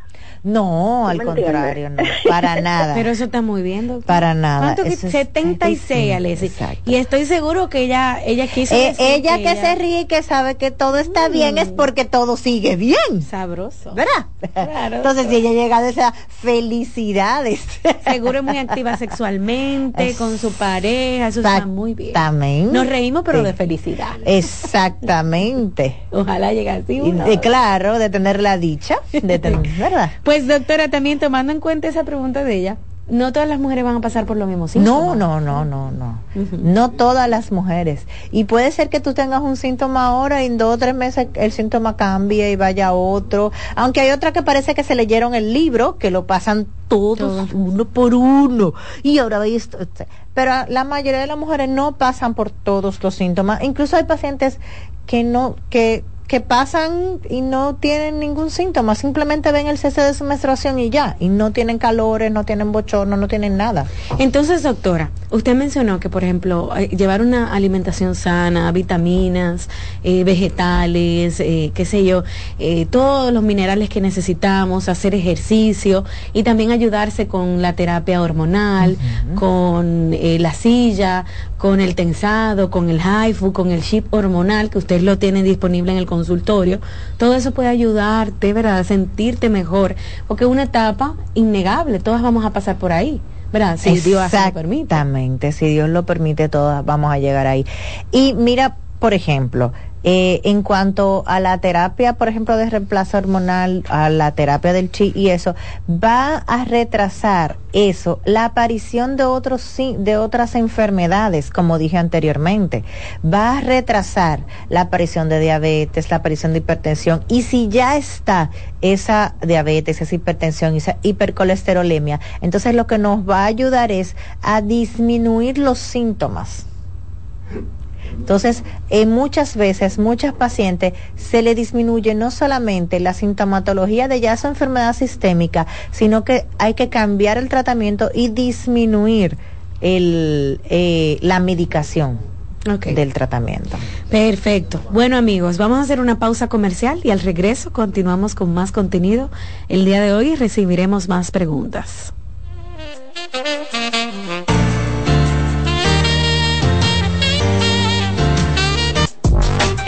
S10: No, al contrario, no, para [LAUGHS] nada.
S9: Pero eso está muy bien, doctor.
S10: Para nada.
S9: ¿Cuánto 76, Alessi. Y estoy seguro que ella ella quiso
S10: eh, ella que, se ríe y que sabe que todo está bien es mm. porque todo sigue bien.
S9: Sabroso.
S10: ¿Verdad? Claro. Entonces, si ella llega de esa felicidades.
S9: Seguro es muy activa [LAUGHS] sexualmente, con su pareja, eso está muy bien.
S10: Exactamente.
S9: Nos reímos, pero de felicidad.
S10: Exactamente.
S9: Ojalá llegue así.
S10: Y, claro, de tener la dicha, de tener, [LAUGHS] ¿verdad?
S9: Pues doctora, también tomando en cuenta esa pregunta de ella, no todas las mujeres van a pasar por lo mismo
S10: No, no, no, no, no. No todas las mujeres. Y puede ser que tú tengas un síntoma ahora y en dos o tres meses el síntoma cambie y vaya a otro. Aunque hay otra que parece que se leyeron el libro, que lo pasan todos, uno por uno. Y ahora veis. Pero la mayoría de las mujeres no pasan por todos los síntomas. Incluso hay pacientes que no, que que pasan y no tienen ningún síntoma, simplemente ven el cese de su menstruación y ya, y no tienen calores, no tienen bochorno, no tienen nada.
S9: Entonces, doctora, usted mencionó que, por ejemplo, eh, llevar una alimentación sana, vitaminas, eh, vegetales, eh, qué sé yo, todos los minerales que necesitamos, hacer ejercicio y también ayudarse con la terapia hormonal, con la silla, con el tensado, con el HIFU, con el chip hormonal, que usted lo tiene disponible en el consultorio, todo eso puede ayudarte, ¿verdad?, a sentirte mejor, porque es una etapa innegable, todas vamos a pasar por ahí. ¿verdad?
S10: Si Dios lo permite. Exactamente, si Dios lo permite, todas vamos a llegar ahí. Y mira, por ejemplo, eh, en cuanto a la terapia, por ejemplo, de reemplazo hormonal, a la terapia del chi y eso, va a retrasar eso, la aparición de otros de otras enfermedades, como dije anteriormente, va a retrasar la aparición de diabetes, la aparición de hipertensión y si ya está esa diabetes, esa hipertensión, esa hipercolesterolemia, entonces lo que nos va a ayudar es a disminuir los síntomas Entonces, eh, muchas veces, muchas pacientes se le disminuye no solamente la sintomatología de ya su enfermedad sistémica, sino que hay que cambiar el tratamiento y disminuir el, eh, la medicación. del tratamiento.
S9: Perfecto. Bueno amigos, vamos a hacer una pausa comercial y al regreso continuamos con más contenido. El día de hoy recibiremos más preguntas.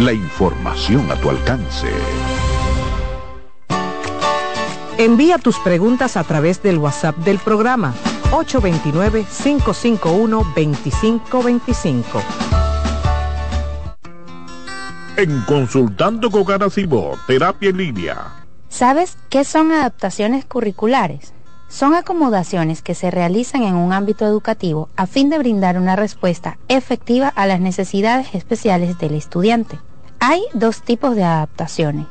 S4: la información a tu alcance.
S11: Envía tus preguntas a través del WhatsApp del programa 829-551-2525.
S1: En Consultando con Cibo, Terapia en Línea.
S18: ¿Sabes qué son adaptaciones curriculares? Son acomodaciones que se realizan en un ámbito educativo a fin de brindar una respuesta efectiva a las necesidades especiales del estudiante. Hay dos tipos de adaptaciones.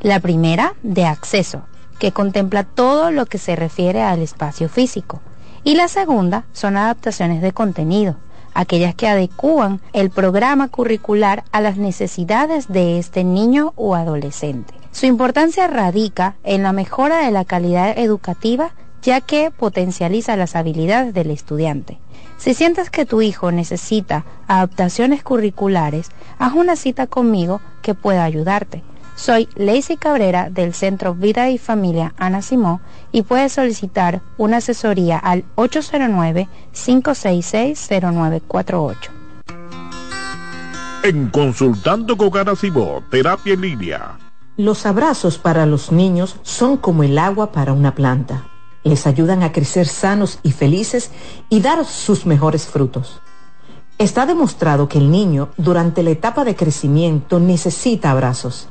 S18: La primera, de acceso, que contempla todo lo que se refiere al espacio físico. Y la segunda son adaptaciones de contenido, aquellas que adecúan el programa curricular a las necesidades de este niño o adolescente. Su importancia radica en la mejora de la calidad educativa ya que potencializa las habilidades del estudiante. Si sientes que tu hijo necesita adaptaciones curriculares, haz una cita conmigo que pueda ayudarte. Soy Lacey Cabrera del Centro Vida y Familia Ana Simó y puedes solicitar una asesoría al 809-566-0948.
S1: En Consultando con Ana Simó, Terapia en Línea.
S11: Los abrazos para los niños son como el agua para una planta les ayudan a crecer sanos y felices y dar sus mejores frutos. Está demostrado que el niño durante la etapa de crecimiento necesita abrazos.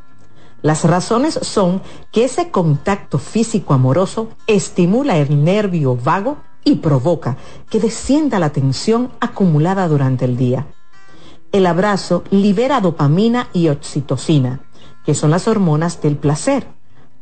S11: Las razones son que ese contacto físico amoroso estimula el nervio vago y provoca que descienda la tensión acumulada durante el día. El abrazo libera dopamina y oxitocina, que son las hormonas del placer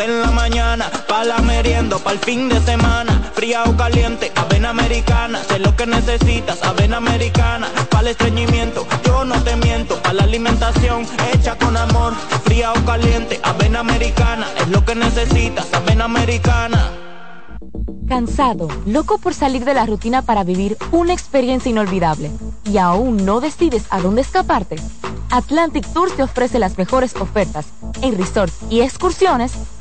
S19: En la mañana, pa' la merienda, pa' el fin de semana, fría o caliente, avena americana, sé lo que necesitas, avena americana, pa' el estreñimiento, yo no te miento, pa' la alimentación, hecha con amor, fría o caliente, avena americana, es lo que necesitas, avena americana.
S20: Cansado, loco por salir de la rutina para vivir una experiencia inolvidable. Y aún no decides a dónde escaparte. Atlantic Tour te ofrece las mejores ofertas en resorts y excursiones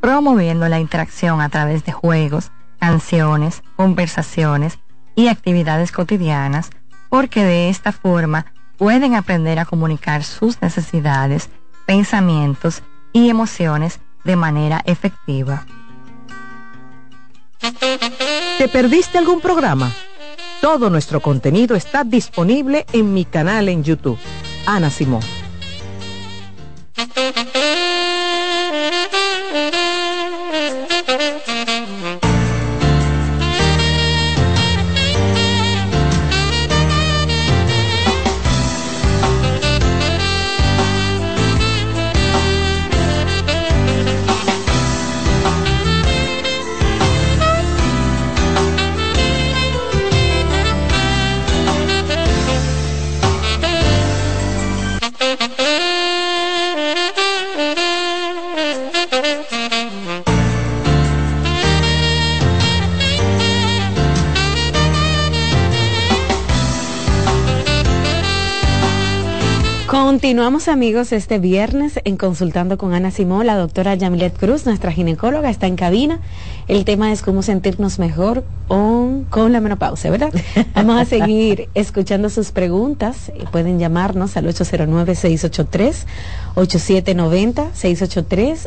S21: promoviendo la interacción a través de juegos, canciones, conversaciones y actividades cotidianas, porque de esta forma pueden aprender a comunicar sus necesidades, pensamientos y emociones de manera efectiva.
S11: ¿Te perdiste algún programa? Todo nuestro contenido está disponible en mi canal en YouTube. Ana Simón.
S9: Continuamos amigos este viernes en Consultando con Ana Simón, la doctora Yamilet Cruz, nuestra ginecóloga, está en cabina. El tema es cómo sentirnos mejor con, con la menopausia, ¿verdad? [LAUGHS] Vamos a seguir escuchando sus preguntas. Pueden llamarnos al 809-683-8790,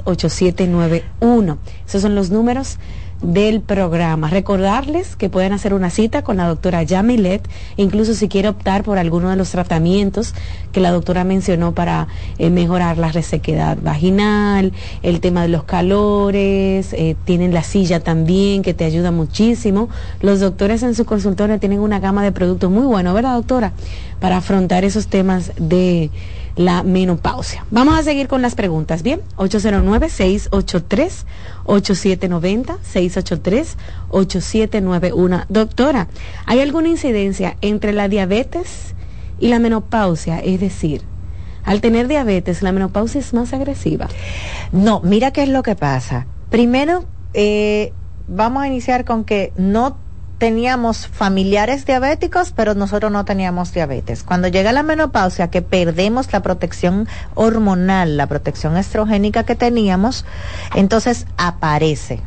S9: 683-8791. Esos son los números del programa. Recordarles que pueden hacer una cita con la doctora Yamilet, incluso si quiere optar por alguno de los tratamientos que la doctora mencionó para eh, mejorar la resequedad vaginal, el tema de los calores, eh, tienen la silla también que te ayuda muchísimo. Los doctores en su consultorio tienen una gama de productos muy buenos, ¿verdad doctora? Para afrontar esos temas de la menopausia. Vamos a seguir con las preguntas, ¿bien? 809-683-8790, 683-8791. Doctora, ¿hay alguna incidencia entre la diabetes y la menopausia? Es decir, al tener diabetes, ¿la menopausia es más agresiva?
S10: No, mira qué es lo que pasa. Primero, eh, vamos a iniciar con que no teníamos familiares diabéticos, pero nosotros no teníamos diabetes. Cuando llega la menopausia, que perdemos la protección hormonal, la protección estrogénica que teníamos, entonces aparece.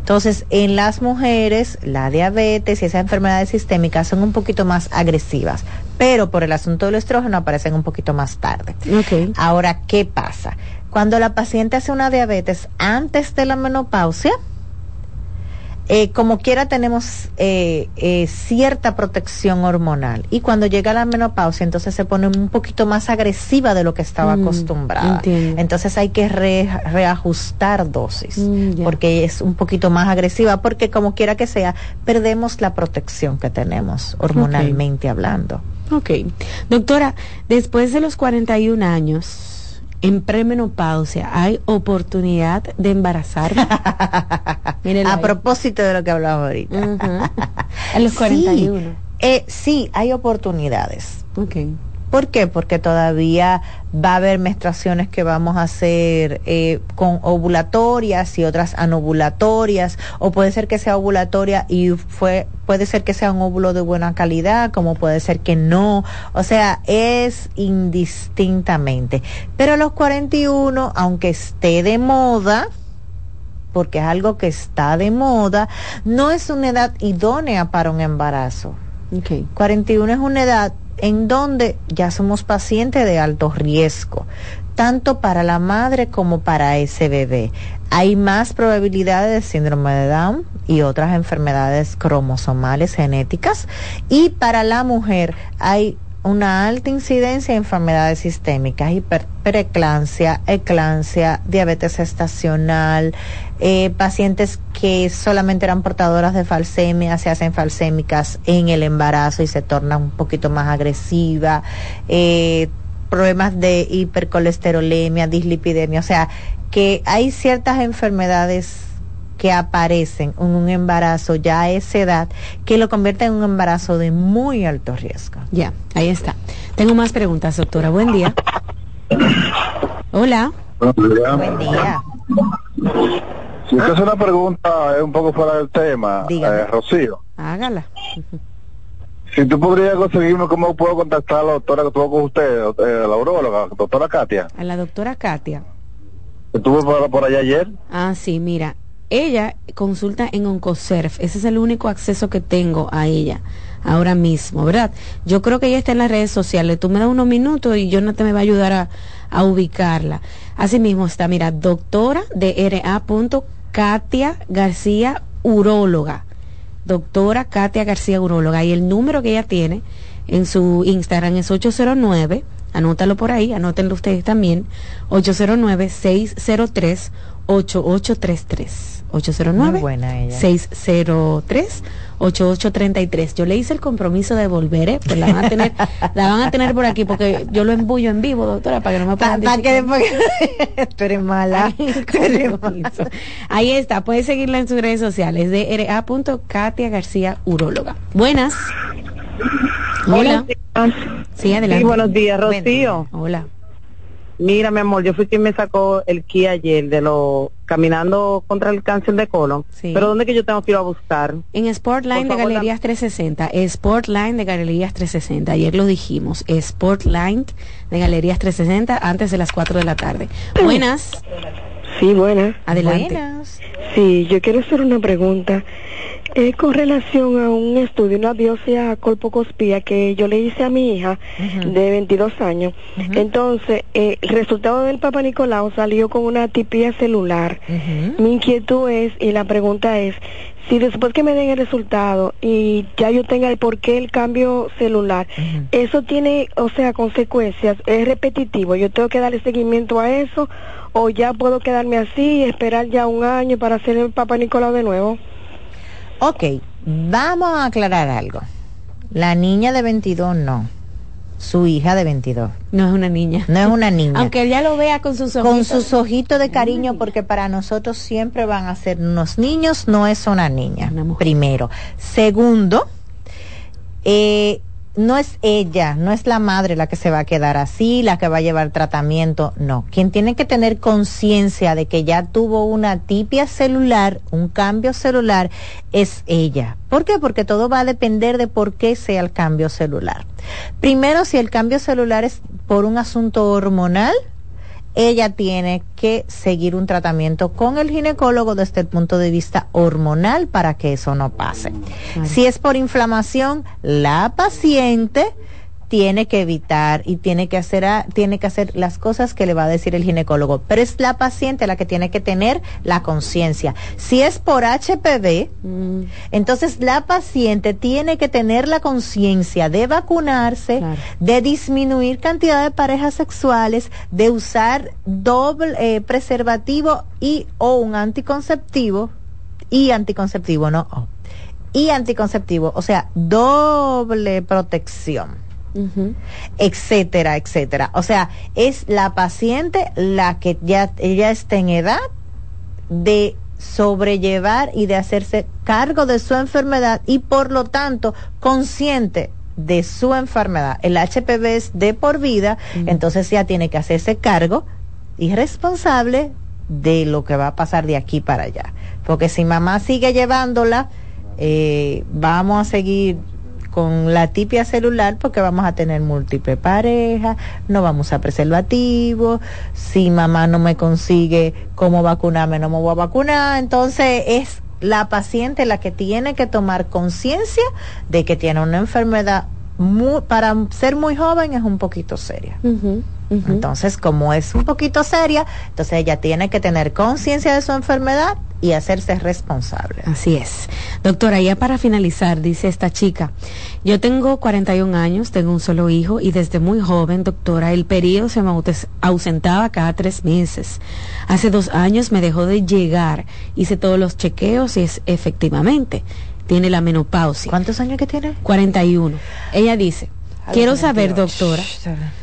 S10: Entonces, en las mujeres, la diabetes y esas enfermedades sistémicas son un poquito más agresivas, pero por el asunto del estrógeno aparecen un poquito más tarde. Ahora, ¿qué pasa? Cuando la paciente hace una diabetes antes de la menopausia, eh, como quiera tenemos eh, eh, cierta protección hormonal y cuando llega la menopausia entonces se pone un poquito más agresiva de lo que estaba mm, acostumbrada. Entonces hay que reajustar dosis mm, porque es un poquito más agresiva porque como quiera que sea perdemos la protección que tenemos hormonalmente hablando.
S9: Ok. Doctora, después de los 41 años, en premenopausia hay oportunidad de embarazarme. [LAUGHS]
S10: a propósito de lo que hablamos ahorita.
S9: A [LAUGHS] los 41.
S10: Sí, eh, sí, hay oportunidades. Okay. ¿Por qué? Porque todavía va a haber menstruaciones que vamos a hacer eh, con ovulatorias y otras anovulatorias, o puede ser que sea ovulatoria y fue, puede ser que sea un óvulo de buena calidad, como puede ser que no, o sea, es indistintamente. Pero a los 41, aunque esté de moda, porque es algo que está de moda, no es una edad idónea para un embarazo. Okay. 41 es una edad en donde ya somos pacientes de alto riesgo, tanto para la madre como para ese bebé. Hay más probabilidades de síndrome de Down y otras enfermedades cromosomales genéticas y para la mujer hay una alta incidencia de enfermedades sistémicas, hiperpreclancia, eclancia, diabetes estacional, eh, pacientes que solamente eran portadoras de falsemia se hacen falsémicas en el embarazo y se tornan un poquito más agresiva, eh, problemas de hipercolesterolemia, dislipidemia, o sea, que hay ciertas enfermedades que aparecen en un embarazo ya a esa edad que lo convierte en un embarazo de muy alto riesgo.
S9: Ya, ahí está. Tengo más preguntas, doctora. Buen día. Hola.
S10: Buen día.
S22: Si usted hace una pregunta, es un poco fuera del tema, eh, Rocío.
S9: Hágala.
S22: Si tú podrías conseguirme cómo puedo contactar a la doctora que estuvo con usted, eh, la urologa, doctora Katia.
S9: A la doctora Katia.
S22: ¿Estuvo por, por allá ayer?
S9: Ah, sí, mira. Ella consulta en Oncoserf. Ese es el único acceso que tengo a ella ahora mismo, ¿verdad? Yo creo que ella está en las redes sociales. Tú me das unos minutos y yo no te me va a ayudar a, a ubicarla. Asimismo está, mira, doctora de RA. Katia García, uróloga. Doctora Katia García, uróloga. Y el número que ella tiene en su Instagram es 809, anótalo por ahí, anótenlo ustedes también, 809-603-8833. 809-603-8833. Yo le hice el compromiso de volver, ¿eh? pues la van a tener, [LAUGHS] la van a tener por aquí porque yo lo embullo en vivo, doctora, para que no me puedan
S10: Para que [LAUGHS] tú eres mala.
S9: Ahí está, puedes seguirla en sus redes sociales de ra.katia García Uróloga. Buenas. Hola.
S23: Sí, adelante. Sí, buenos días, Rocío.
S9: Hola.
S23: Mira, mi amor, yo fui quien me sacó el ki ayer de lo caminando contra el cáncer de colon. Pero ¿dónde que yo tengo que ir a buscar?
S9: En Sportline de Galerías 360. Sportline de Galerías 360. Ayer lo dijimos. Sportline de Galerías 360 antes de las 4 de la tarde. [CLEARS THROAT] Buenas.
S23: Sí, buenas.
S9: Adelante.
S23: Buenas. Sí, yo quiero hacer una pregunta. Eh, con relación a un estudio, una biopsia colpocospía que yo le hice a mi hija de 22 años, entonces eh, el resultado del Papa Nicolau salió con una tipía celular. Mi inquietud es, y la pregunta es, si después que me den el resultado y ya yo tenga el por qué el cambio celular, eso tiene, o sea, consecuencias, es repetitivo, yo tengo que darle seguimiento a eso o ya puedo quedarme así y esperar ya un año para hacer el Papa Nicolau de nuevo.
S10: Ok, vamos a aclarar algo. La niña de 22 no. Su hija de 22.
S9: No es una niña.
S10: No es una niña.
S9: Aunque ella lo vea con sus
S10: ojitos. Con sus ojitos de cariño, porque para nosotros siempre van a ser unos niños, no es una niña. primero. Segundo, eh, no es ella, no es la madre la que se va a quedar así, la que va a llevar tratamiento, no. Quien tiene que tener conciencia de que ya tuvo una tipia celular, un cambio celular, es ella. ¿Por qué? Porque todo va a depender de por qué sea el cambio celular. Primero, si el cambio celular es por un asunto hormonal, ella tiene que seguir un tratamiento con el ginecólogo desde el punto de vista hormonal para que eso no pase. Si es por inflamación, la paciente tiene que evitar y tiene que hacer tiene que hacer las cosas que le va a decir el ginecólogo, pero es la paciente la que tiene que tener la conciencia. Si es por HPV, mm. entonces la paciente tiene que tener la conciencia de vacunarse, de disminuir cantidad de parejas sexuales, de usar doble eh, preservativo y o un anticonceptivo y anticonceptivo, no, y anticonceptivo, o sea, doble protección etcétera, etcétera. O sea, es la paciente la que ya ella está en edad de sobrellevar y de hacerse cargo de su enfermedad y por lo tanto consciente de su enfermedad. El HPV es de por vida, entonces ya tiene que hacerse cargo y responsable de lo que va a pasar de aquí para allá. Porque si mamá sigue llevándola, eh, vamos a seguir con la tipia celular porque vamos a tener múltiple pareja, no vamos a preservativo, si mamá no me consigue cómo vacunarme, no me voy a vacunar, entonces es la paciente la que tiene que tomar conciencia de que tiene una enfermedad muy, para ser muy joven es un poquito seria. Entonces, como es un poquito seria, entonces ella tiene que tener conciencia de su enfermedad y hacerse responsable.
S9: Así es. Doctora, ya para finalizar, dice esta chica, yo tengo 41 años, tengo un solo hijo y desde muy joven, doctora, el periodo se me ausentaba cada tres meses. Hace dos años me dejó de llegar, hice todos los chequeos y es efectivamente, tiene la menopausia.
S10: ¿Cuántos años que tiene?
S9: 41. Ella dice, Quiero saber, doctora,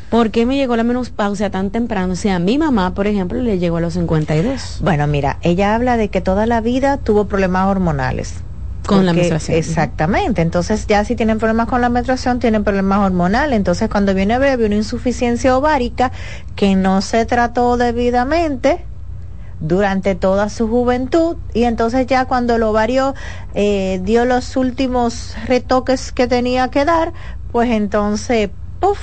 S9: ¿por qué me llegó la menopausia tan temprano? O sea, a mi mamá, por ejemplo, le llegó a los 52.
S10: Bueno, mira, ella habla de que toda la vida tuvo problemas hormonales.
S9: Con la menstruación.
S10: Exactamente. Entonces, ya si tienen problemas con la menstruación, tienen problemas hormonales. Entonces, cuando viene bebé, una insuficiencia ovárica que no se trató debidamente durante toda su juventud y entonces ya cuando el ovario eh, dio los últimos retoques que tenía que dar, pues entonces, puff,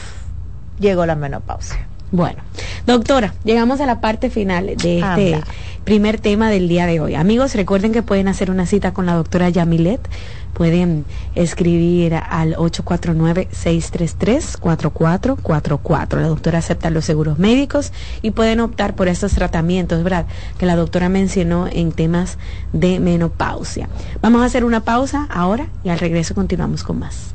S10: llegó la menopausia.
S9: Bueno, doctora, llegamos a la parte final de este primer tema del día de hoy. Amigos, recuerden que pueden hacer una cita con la doctora Yamilet. Pueden escribir al 849-633-4444. La doctora acepta los seguros médicos y pueden optar por estos tratamientos, ¿verdad? Que la doctora mencionó en temas de menopausia. Vamos a hacer una pausa ahora y al regreso continuamos con más.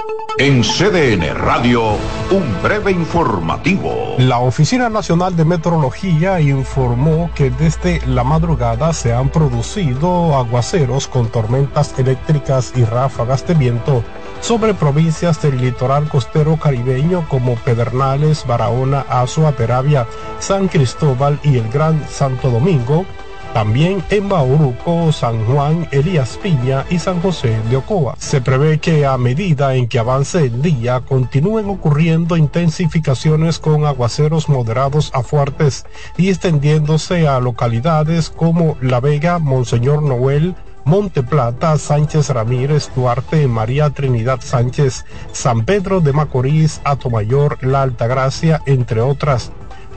S4: En CDN Radio, un breve informativo.
S7: La Oficina Nacional de Meteorología informó que desde la madrugada se han producido aguaceros con tormentas eléctricas y ráfagas de viento sobre provincias del litoral costero caribeño como Pedernales, Barahona, Azua, Peravia, San Cristóbal y el Gran Santo Domingo, también en Bauruco, San Juan, Elías Piña y San José de Ocoa. Se prevé que a medida en que avance el día continúen ocurriendo intensificaciones con aguaceros moderados a fuertes y extendiéndose a localidades como La Vega, Monseñor Noel, Monte Plata, Sánchez Ramírez, Duarte, María Trinidad Sánchez, San Pedro de Macorís, Atomayor, La Altagracia, entre otras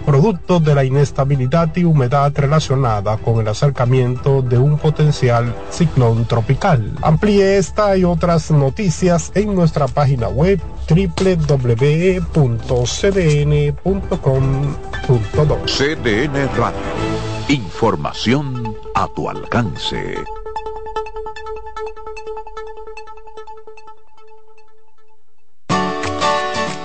S7: producto de la inestabilidad y humedad relacionada con el acercamiento de un potencial ciclón tropical. Amplíe esta y otras noticias en nuestra página web www.cdn.com.do.
S4: CDN Radio. Información a tu alcance.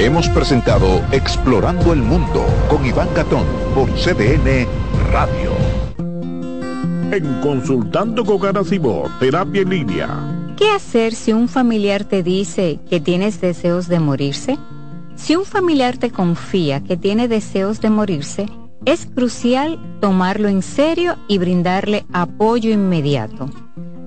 S4: Hemos presentado Explorando el Mundo con Iván Gatón por CDN Radio.
S1: En Consultando con Garacimo, Terapia en Línea.
S13: ¿Qué hacer si un familiar te dice que tienes deseos de morirse? Si un familiar te confía que tiene deseos de morirse, es crucial tomarlo en serio y brindarle apoyo inmediato.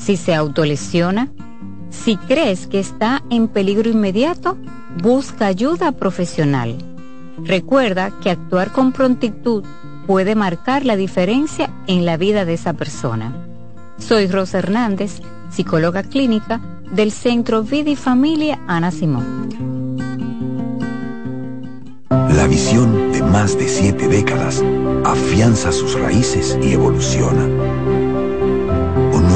S13: si se autolesiona, si crees que está en peligro inmediato, busca ayuda profesional. Recuerda que actuar con prontitud puede marcar la diferencia en la vida de esa persona. Soy Rosa Hernández, psicóloga clínica del Centro Vida y Familia Ana Simón.
S24: La visión de más de siete décadas afianza sus raíces y evoluciona.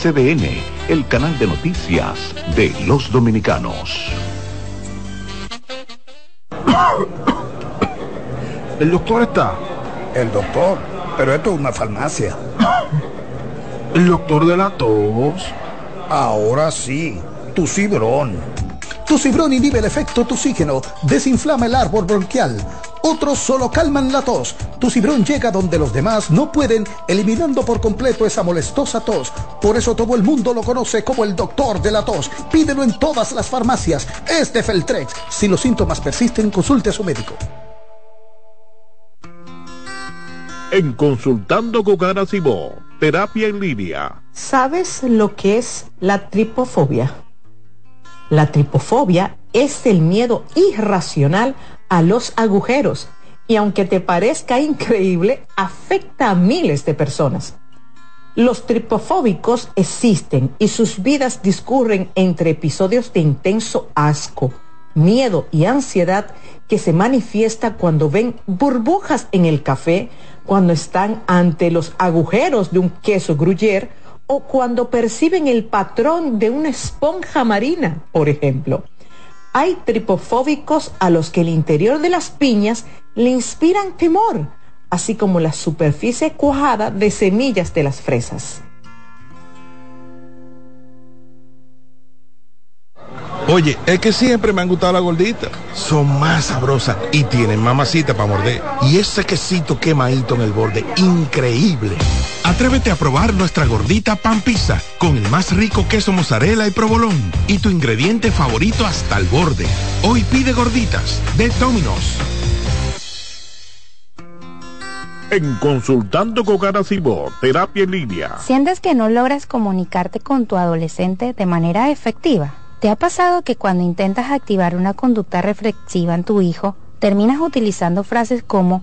S4: CDN, el canal de noticias de los dominicanos. [COUGHS]
S25: ¿El doctor está?
S26: El doctor, pero esto es una farmacia. [COUGHS]
S25: ¿El doctor de la tos?
S26: Ahora sí, tu cibrón. Tu cibrón inhibe el efecto toxígeno, desinflama el árbol bronquial. Otros solo calman la tos. Tu cibrón llega donde los demás no pueden, eliminando por completo esa molestosa tos. Por eso todo el mundo lo conoce como el doctor de la tos. Pídelo en todas las farmacias. Es de Feltrex. Si los síntomas persisten, consulte a su médico.
S1: En Consultando con Ana terapia en línea.
S11: ¿Sabes lo que es la tripofobia? La tripofobia es el miedo irracional a los agujeros y aunque te parezca increíble, afecta a miles de personas. Los tripofóbicos existen y sus vidas discurren entre episodios de intenso asco, miedo y ansiedad que se manifiesta cuando ven burbujas en el café, cuando están ante los agujeros de un queso gruyere o cuando perciben el patrón de una esponja marina, por ejemplo. Hay tripofóbicos a los que el interior de las piñas le inspiran temor, así como la superficie cuajada de semillas de las fresas.
S25: Oye, es que siempre me han gustado las gorditas. Son más sabrosas y tienen mamacita para morder. Y ese quesito quemadito en el borde, increíble.
S27: Atrévete a probar nuestra gordita pan pizza con el más rico queso mozzarella y provolón y tu ingrediente favorito hasta el borde. Hoy pide gorditas de Domino's.
S1: En Consultando con Garacimo, Terapia en Línea.
S18: ¿Sientes que no logras comunicarte con tu adolescente de manera efectiva? ¿Te ha pasado que cuando intentas activar una conducta reflexiva en tu hijo, terminas utilizando frases como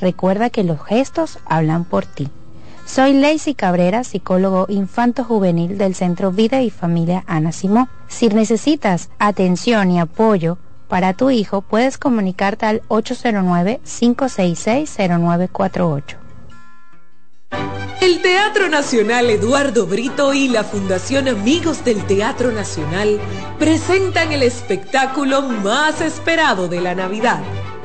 S18: Recuerda que los gestos hablan por ti. Soy Lacey Cabrera, psicólogo infanto-juvenil del Centro Vida y Familia Ana Simó. Si necesitas atención y apoyo para tu hijo, puedes comunicarte al 809-566-0948.
S28: El Teatro Nacional Eduardo Brito y la Fundación Amigos del Teatro Nacional presentan el espectáculo más esperado de la Navidad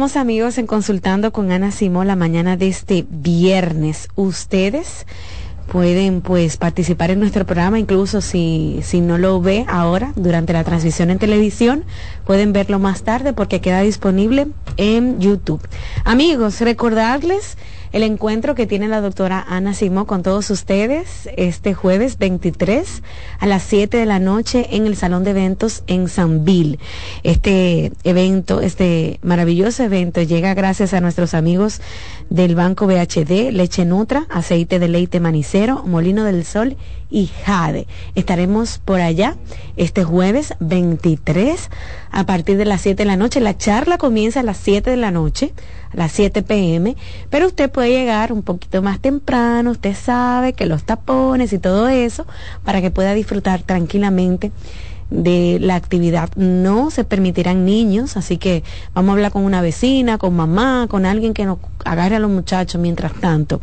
S9: Amigos en consultando con Ana Simón la mañana de este viernes. Ustedes pueden pues participar en nuestro programa, incluso si, si no lo ve ahora durante la transmisión en televisión, pueden verlo más tarde porque queda disponible en YouTube. Amigos, recordarles el encuentro que tiene la doctora Ana Simó con todos ustedes este jueves 23 a las 7 de la noche en el Salón de Eventos en Sanville. Este evento, este maravilloso evento llega gracias a nuestros amigos del Banco BHD, Leche Nutra, Aceite de Leite Manicero, Molino del Sol y Jade. Estaremos por allá este jueves 23 a partir de las 7 de la noche. La charla comienza a las 7 de la noche, las 7 pm, pero usted puede llegar un poquito más temprano, usted sabe que los tapones y todo eso, para que pueda disfrutar tranquilamente de la actividad. No se permitirán niños, así que vamos a hablar con una vecina, con mamá, con alguien que nos agarre a los muchachos mientras tanto.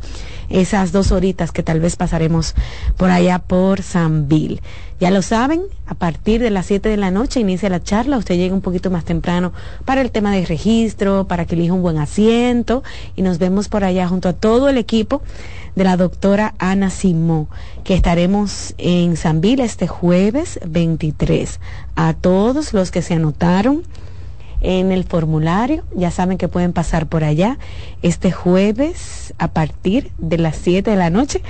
S9: Esas dos horitas que tal vez pasaremos por allá por Sanville. Ya lo saben, a partir de las 7 de la noche inicia la charla, usted llega un poquito más temprano para el tema de registro, para que elija un buen asiento y nos vemos por allá junto a todo el equipo de la doctora Ana Simó, que estaremos en Sanville este jueves 23. A todos los que se anotaron en el formulario, ya saben que pueden pasar por allá este jueves a partir de las 7 de la noche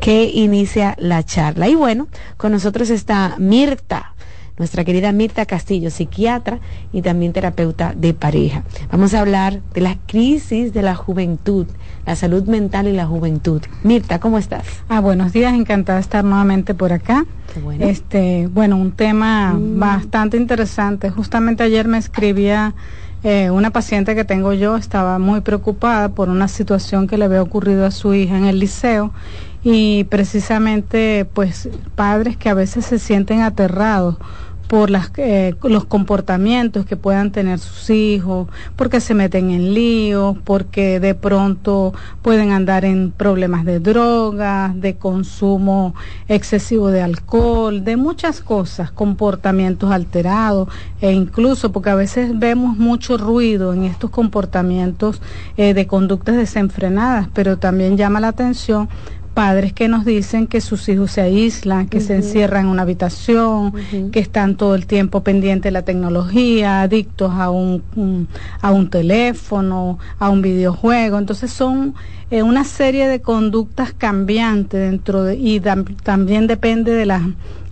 S9: que inicia la charla. Y bueno, con nosotros está Mirta nuestra querida Mirta Castillo, psiquiatra y también terapeuta de pareja. Vamos a hablar de la crisis de la juventud, la salud mental y la juventud. Mirta, ¿cómo estás?
S29: Ah, buenos días, encantada de estar nuevamente por acá. bueno. Este, bueno, un tema mm. bastante interesante. Justamente ayer me escribía eh, una paciente que tengo yo estaba muy preocupada por una situación que le había ocurrido a su hija en el liceo y precisamente pues padres que a veces se sienten aterrados por eh, los comportamientos que puedan tener sus hijos, porque se meten en líos, porque de pronto pueden andar en problemas de drogas, de consumo excesivo de alcohol, de muchas cosas, comportamientos alterados e incluso porque a veces vemos mucho ruido en estos comportamientos eh, de conductas desenfrenadas, pero también llama la atención padres que nos dicen que sus hijos se aíslan, que se encierran en una habitación, que están todo el tiempo pendientes de la tecnología, adictos a un, a un teléfono, a un videojuego. Entonces son eh, una serie de conductas cambiantes dentro de, y también depende de las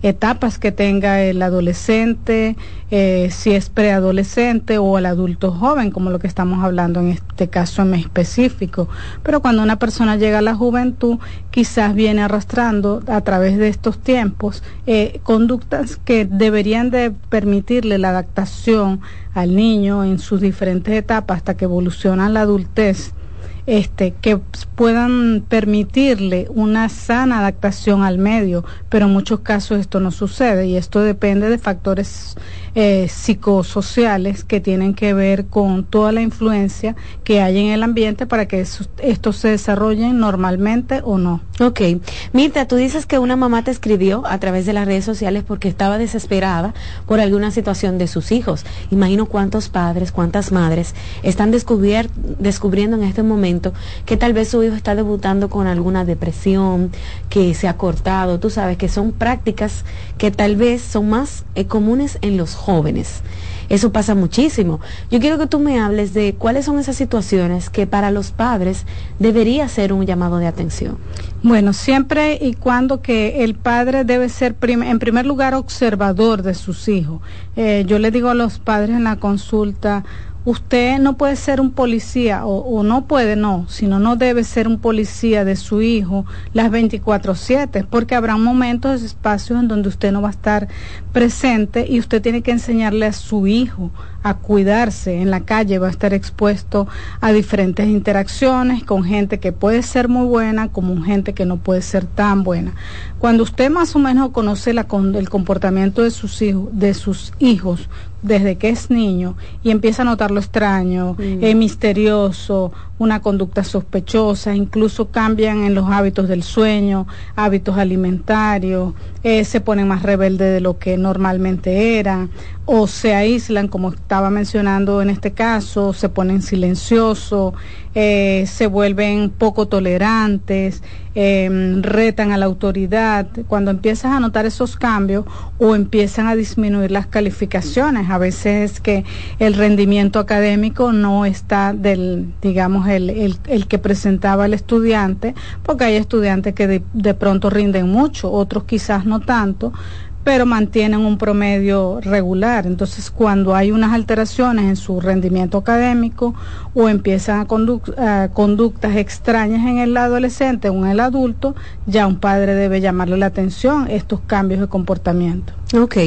S29: etapas que tenga el adolescente, eh, si es preadolescente o el adulto joven, como lo que estamos hablando en este caso en específico. Pero cuando una persona llega a la juventud, quizás viene arrastrando a través de estos tiempos eh, conductas que deberían de permitirle la adaptación al niño en sus diferentes etapas hasta que evoluciona la adultez este, que puedan permitirle una sana adaptación al medio, pero en muchos casos esto no sucede y esto depende de factores eh, psicosociales que tienen que ver con toda la influencia que hay en el ambiente para que estos se desarrollen normalmente o no.
S9: Ok. Mirta, tú dices que una mamá te escribió a través de las redes sociales porque estaba desesperada por alguna situación de sus hijos. Imagino cuántos padres, cuántas madres están descubriendo en este momento que tal vez su hijo está debutando con alguna depresión, que se ha cortado. Tú sabes que son prácticas que tal vez son más eh, comunes en los jóvenes. Eso pasa muchísimo. Yo quiero que tú me hables de cuáles son esas situaciones que para los padres debería ser un llamado de atención.
S29: Bueno, siempre y cuando que el padre debe ser en primer lugar observador de sus hijos. Eh, yo le digo a los padres en la consulta, usted no puede ser un policía o, no puede, no, sino no debe ser un policía de su hijo las 24/7, porque habrá momentos, espacios en donde usted no va a estar presente y usted tiene que enseñarle a su hijo a cuidarse en la calle, va a estar expuesto a diferentes interacciones con gente que puede ser muy buena como gente que no puede ser tan buena. Cuando usted más o menos conoce la, el comportamiento de sus hijos, de sus hijos desde que es niño y empieza a notar lo extraño, mm. misterioso, una conducta sospechosa, incluso cambian en los hábitos del sueño, hábitos alimentarios, eh, se ponen más rebeldes de lo que normalmente eran, o se aíslan, como estaba mencionando en este caso, se ponen silenciosos, eh, se vuelven poco tolerantes, eh, retan a la autoridad. Cuando empiezas a notar esos cambios o empiezan a disminuir las calificaciones, a veces que el rendimiento académico no está del, digamos, el, el, que presentaba el estudiante, porque hay estudiantes que de, de pronto rinden mucho, otros quizás no tanto, pero mantienen un promedio regular. Entonces, cuando hay unas alteraciones en su rendimiento académico o empiezan a conductas extrañas en el adolescente o en el adulto, ya un padre debe llamarle la atención estos cambios de comportamiento.
S9: Ok.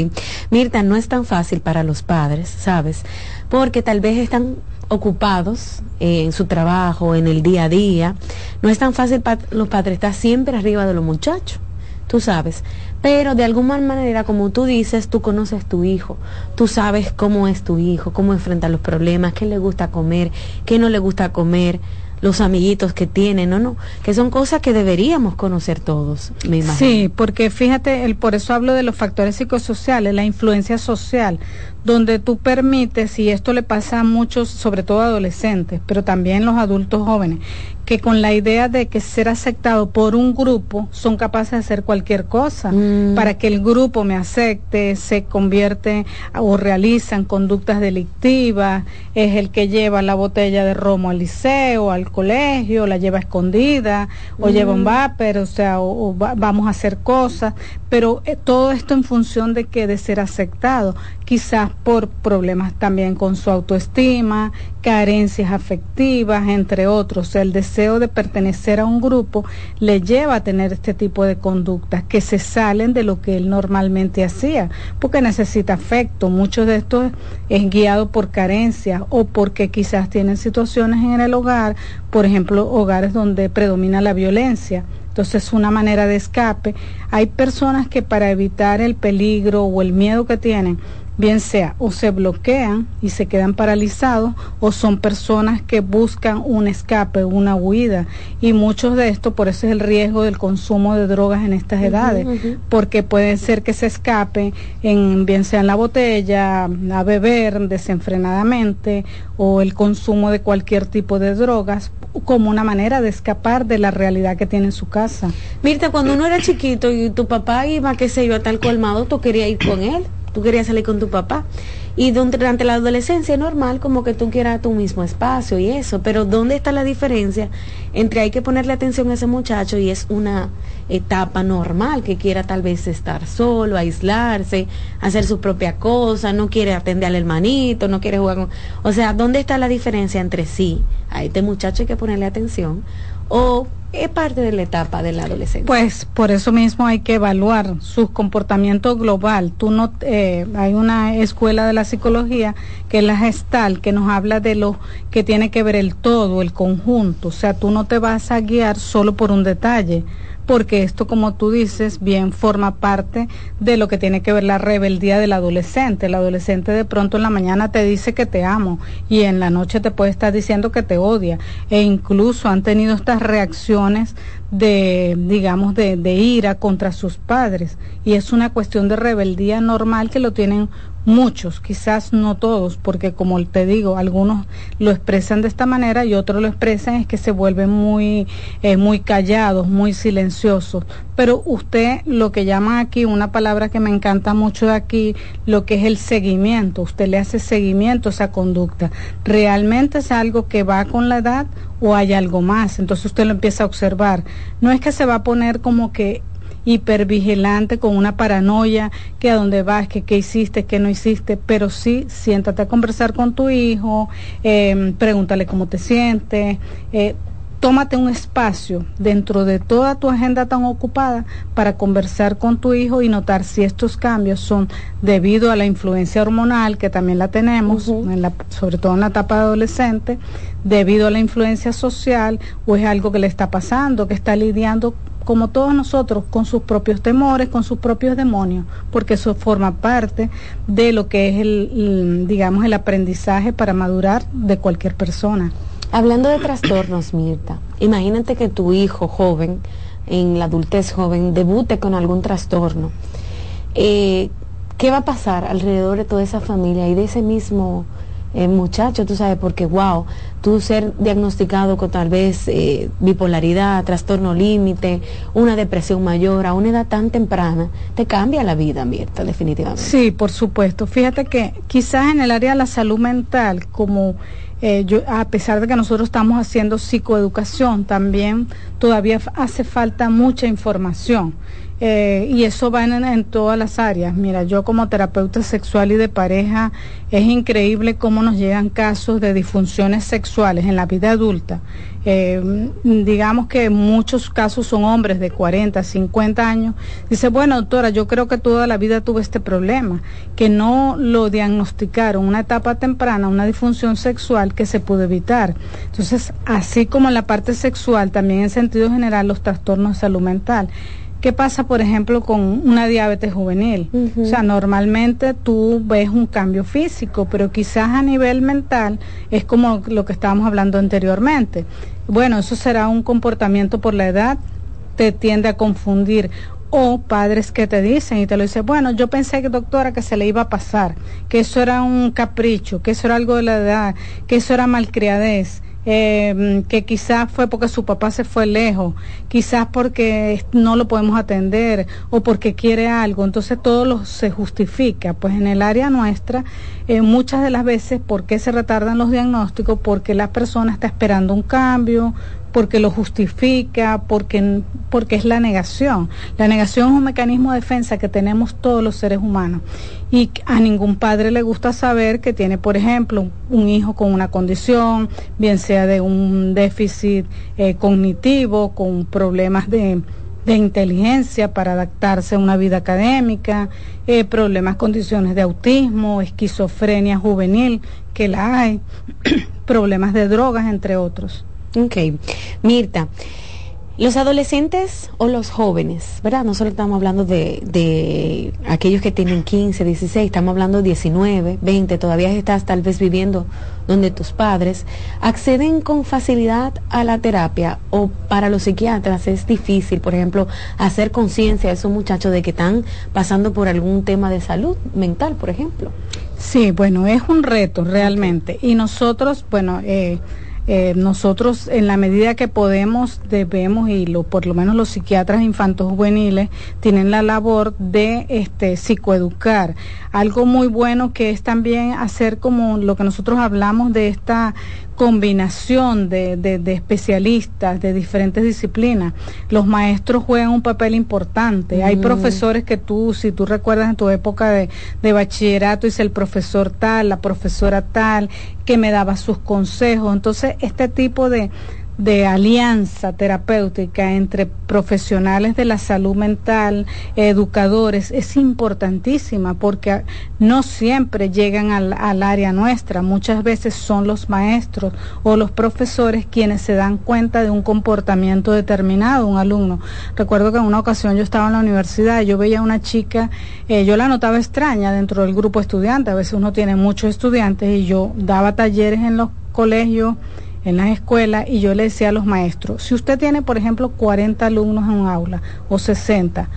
S9: Mirta, no es tan fácil para los padres, ¿sabes? Porque tal vez están ocupados en su trabajo, en el día a día. No es tan fácil para los padres estar siempre arriba de los muchachos tú sabes. Pero de alguna manera, como tú dices, tú conoces tu hijo, tú sabes cómo es tu hijo, cómo enfrenta los problemas, qué le gusta comer, qué no le gusta comer, los amiguitos que tienen, ¿no? no, que son cosas que deberíamos conocer todos, me imagino.
S29: Sí, porque fíjate, el, por eso hablo de los factores psicosociales, la influencia social, donde tú permites, y esto le pasa a muchos, sobre todo adolescentes, pero también los adultos jóvenes, que con la idea de que ser aceptado por un grupo son capaces de hacer cualquier cosa mm. para que el grupo me acepte, se convierte o realizan conductas delictivas, es el que lleva la botella de romo al liceo, al colegio, la lleva escondida, o lleva un vapor, o sea, o, vamos a hacer cosas, pero eh, todo esto en función de que de ser aceptado, quizás por problemas también con su autoestima, carencias afectivas, entre otros. el deseo de pertenecer a un grupo le lleva a tener este tipo de conductas que se salen de lo que él normalmente hacía, porque necesita afecto. Muchos de estos es guiado por carencias o porque quizás tienen situaciones en el hogar, por ejemplo, hogares donde predomina la violencia. Entonces, una manera de escape. Hay personas que para evitar el peligro o el miedo que tienen, bien sea o se bloquean y se quedan paralizados o son personas que buscan un escape, una huida. Y muchos de estos, por eso es el riesgo del consumo de drogas en estas edades, porque puede ser que se escape en bien sea en la botella, a beber desenfrenadamente o el consumo de cualquier tipo de drogas como una manera de escapar de la realidad que tiene en su casa.
S9: Mirta, cuando uno era chiquito y tu papá iba, qué sé yo, a tal colmado, tú querías ir con él tú querías salir con tu papá. Y durante la adolescencia es normal como que tú quieras tu mismo espacio y eso, pero ¿dónde está la diferencia entre hay que ponerle atención a ese muchacho y es una etapa normal que quiera tal vez estar solo, aislarse, hacer su propia cosa, no quiere atender al hermanito, no quiere jugar con... O sea, ¿dónde está la diferencia entre sí? A este muchacho hay que ponerle atención o es parte de la etapa de la adolescencia.
S29: Pues por eso mismo hay que evaluar su comportamiento global. Tú no, eh, hay una escuela de la psicología que es la gestal que nos habla de lo que tiene que ver el todo, el conjunto. O sea, tú no te vas a guiar solo por un detalle porque esto, como tú dices, bien forma parte de lo que tiene que ver la rebeldía del adolescente. El adolescente de pronto en la mañana te dice que te amo y en la noche te puede estar diciendo que te odia. E incluso han tenido estas reacciones de, digamos, de, de ira contra sus padres. Y es una cuestión de rebeldía normal que lo tienen muchos, quizás no todos, porque como te digo, algunos lo expresan de esta manera y otros lo expresan es que se vuelven muy, eh, muy callados, muy silenciosos. Pero usted lo que llama aquí, una palabra que me encanta mucho de aquí, lo que es el seguimiento, usted le hace seguimiento a esa conducta. ¿Realmente es algo que va con la edad o hay algo más? Entonces usted lo empieza a observar. No es que se va a poner como que hipervigilante con una paranoia que a dónde vas, que qué hiciste, qué no hiciste, pero sí siéntate a conversar con tu hijo, eh, pregúntale cómo te sientes, eh, tómate un espacio dentro de toda tu agenda tan ocupada para conversar con tu hijo y notar si estos cambios son debido a la influencia hormonal, que también la tenemos, en la, sobre todo en la etapa de adolescente, debido a la influencia social, o es algo que le está pasando, que está lidiando como todos nosotros, con sus propios temores, con sus propios demonios, porque eso forma parte de lo que es el, digamos, el aprendizaje para madurar de cualquier persona.
S9: Hablando de trastornos, Mirta, imagínate que tu hijo joven, en la adultez joven, debute con algún trastorno. Eh, ¿Qué va a pasar alrededor de toda esa familia y de ese mismo eh, muchacho, tú sabes, porque wow, tú ser diagnosticado con tal vez eh, bipolaridad, trastorno límite, una depresión mayor a una edad tan temprana, te cambia la vida, Mirta, definitivamente.
S29: Sí, por supuesto. Fíjate que quizás en el área de la salud mental, como eh, yo, a pesar de que nosotros estamos haciendo psicoeducación, también todavía hace falta mucha información. Eh, y eso va en, todas las áreas. Mira, yo como terapeuta sexual y de pareja, es increíble cómo nos llegan casos de disfunciones sexuales en la vida adulta. Eh, digamos que muchos casos son hombres de 40, 50 años. Dice, bueno, doctora, yo creo que toda la vida tuve este problema, que no lo diagnosticaron una etapa temprana, una disfunción sexual que se pudo evitar. Entonces, así como en la parte sexual, también en sentido general, los trastornos de salud mental. ¿Qué pasa, por ejemplo, con una diabetes juvenil? O sea, normalmente tú ves un cambio físico, pero quizás a nivel mental es como lo que estábamos hablando anteriormente. Bueno, eso será un comportamiento por la edad, te tiende a confundir. O padres que te dicen y te lo dicen, bueno, yo pensé que doctora que se le iba a pasar, que eso era un capricho, que eso era algo de la edad, que eso era malcriadez eh, que quizás fue porque su papá se fue lejos, quizás porque no lo podemos atender o porque quiere algo, entonces todo lo se justifica. Pues en el área nuestra, eh, muchas de las veces, ¿por qué se retardan los diagnósticos? Porque la persona está esperando un cambio, porque lo justifica, porque, porque es la negación. La negación es un mecanismo de defensa que tenemos todos los seres humanos. Y a ningún padre le gusta saber que tiene, por ejemplo, un hijo con una condición, bien sea de un déficit eh, cognitivo, con problemas de, inteligencia para adaptarse a una vida académica, eh, problemas, condiciones de autismo, esquizofrenia juvenil, que la hay, [CLEARS THROAT] problemas de drogas, entre otros.
S9: Ok. Mirta, los adolescentes o los jóvenes, ¿verdad? No solo estamos hablando de, de, aquellos que tienen 15, 16, estamos hablando de 19, 20, todavía estás tal vez viviendo donde tus padres, acceden con facilidad a la terapia o para los psiquiatras es difícil, por ejemplo, hacer conciencia a esos muchachos de que están pasando por algún tema de salud mental, por ejemplo.
S29: Sí, bueno, es un reto realmente. Y nosotros, bueno, eh, eh, nosotros en la medida que podemos debemos y lo, por lo menos los psiquiatras infantos juveniles tienen la labor de este psicoeducar. Algo muy bueno que es también hacer como lo que nosotros hablamos de esta combinación de, de, especialistas de diferentes disciplinas. Los maestros juegan un papel importante. Hay profesores que tú, si tú recuerdas en tu época de, de bachillerato, dice el profesor tal, la profesora tal, que me daba sus consejos. Entonces, este tipo de, de alianza terapéutica entre profesionales de la salud mental, educadores, es importantísima porque no siempre llegan al, al, área nuestra, muchas veces son los maestros o los profesores quienes se dan cuenta de un comportamiento determinado, un alumno. Recuerdo que en una ocasión yo estaba en la universidad, yo veía a una chica, eh, yo la notaba extraña dentro del grupo estudiante, a veces uno tiene muchos estudiantes y yo daba talleres en los colegios, en las escuelas y yo le decía a los maestros, si usted tiene, por ejemplo, 40 alumnos en un aula o 60,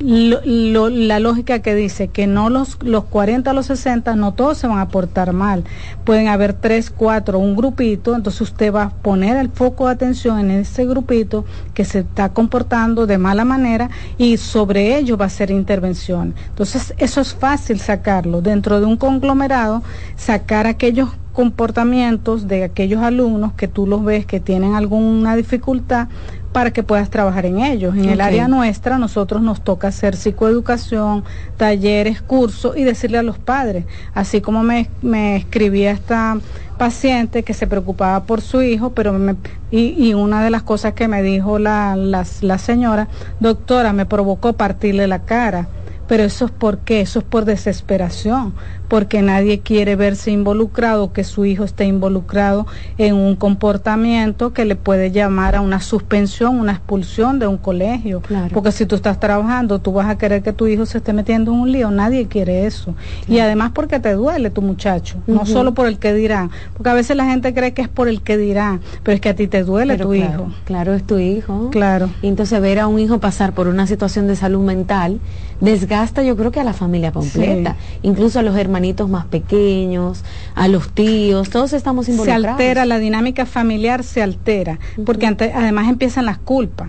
S29: la lógica que dice que no los, los 40 a los 60 no todos se van a portar mal. Pueden haber 3, 4, un grupito, entonces usted va a poner el foco de atención en ese grupito que se está comportando de mala manera y sobre ello va a hacer intervención. Entonces eso es fácil sacarlo. Dentro de un conglomerado, sacar aquellos comportamientos de aquellos alumnos que tú los ves que tienen alguna dificultad para que puedas trabajar en ellos. En el área nuestra, nosotros nos toca hacer psicoeducación, talleres, cursos y decirle a los padres, así como me, me escribía esta paciente que se preocupaba por su hijo, pero me, y, y, una de las cosas que me dijo la, la, la señora, doctora, me provocó partirle la cara pero eso es por qué, eso es por desesperación, porque nadie quiere verse involucrado, que su hijo esté involucrado en un comportamiento que le puede llamar a una suspensión, una expulsión de un colegio. Porque si tú estás trabajando, tú vas a querer que tu hijo se esté metiendo en un lío, nadie quiere eso. Y además porque te duele tu muchacho, no solo por el que dirán, porque a veces la gente cree que es por el que dirán, pero es que a ti te duele tu hijo.
S9: Claro, es tu hijo.
S29: Claro.
S9: Y entonces ver a un hijo pasar por una situación de salud mental desgasta yo creo que a la familia completa, incluso a los hermanitos más pequeños, a los tíos, todos estamos involucrados.
S29: Se altera, la dinámica familiar se altera, porque además empiezan las culpas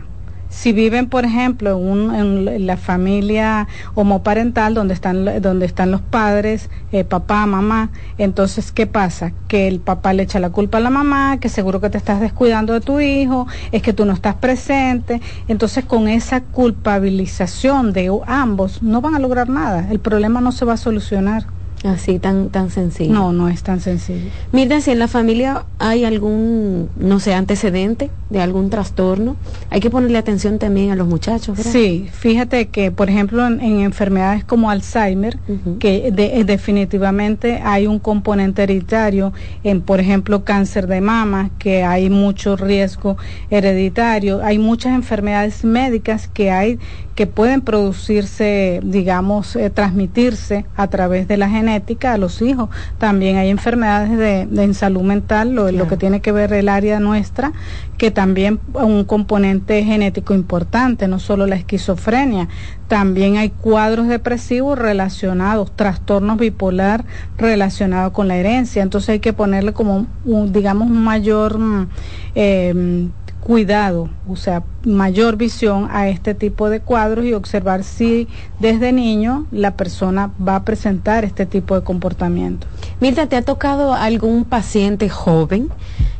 S29: si viven, por ejemplo, en, la familia homoparental donde están, donde están los padres, eh, papá, mamá, entonces, ¿qué pasa? Que el papá le echa la culpa a la mamá, que seguro que te estás descuidando de tu hijo, es que tú no estás presente. Entonces, con esa culpabilización de ambos, no van a lograr nada. El problema no se va a solucionar.
S9: Así tan tan sencillo.
S29: No, no es tan sencillo.
S9: Mira, si en la familia hay algún, no sé, antecedente de algún trastorno, hay que ponerle atención también a los muchachos, ¿verdad?
S29: Sí, fíjate que, por ejemplo, en, enfermedades como Alzheimer, que eh, definitivamente hay un componente hereditario, en, por ejemplo, cáncer de mama, que hay mucho riesgo hereditario, hay muchas enfermedades médicas que hay que pueden producirse, digamos, eh, transmitirse a través de la genética a los hijos. También hay enfermedades de, en salud mental, lo, lo que tiene que ver el área nuestra, que también un componente genético importante, no solo la esquizofrenia, también hay cuadros depresivos relacionados, trastornos bipolar relacionados con la herencia. Entonces hay que ponerle como, un, digamos, un mayor mm, eh, cuidado, o sea, mayor visión a este tipo de cuadros y observar si desde niño la persona va a presentar este tipo de comportamiento.
S9: Mirta, ¿te ha tocado algún paciente joven?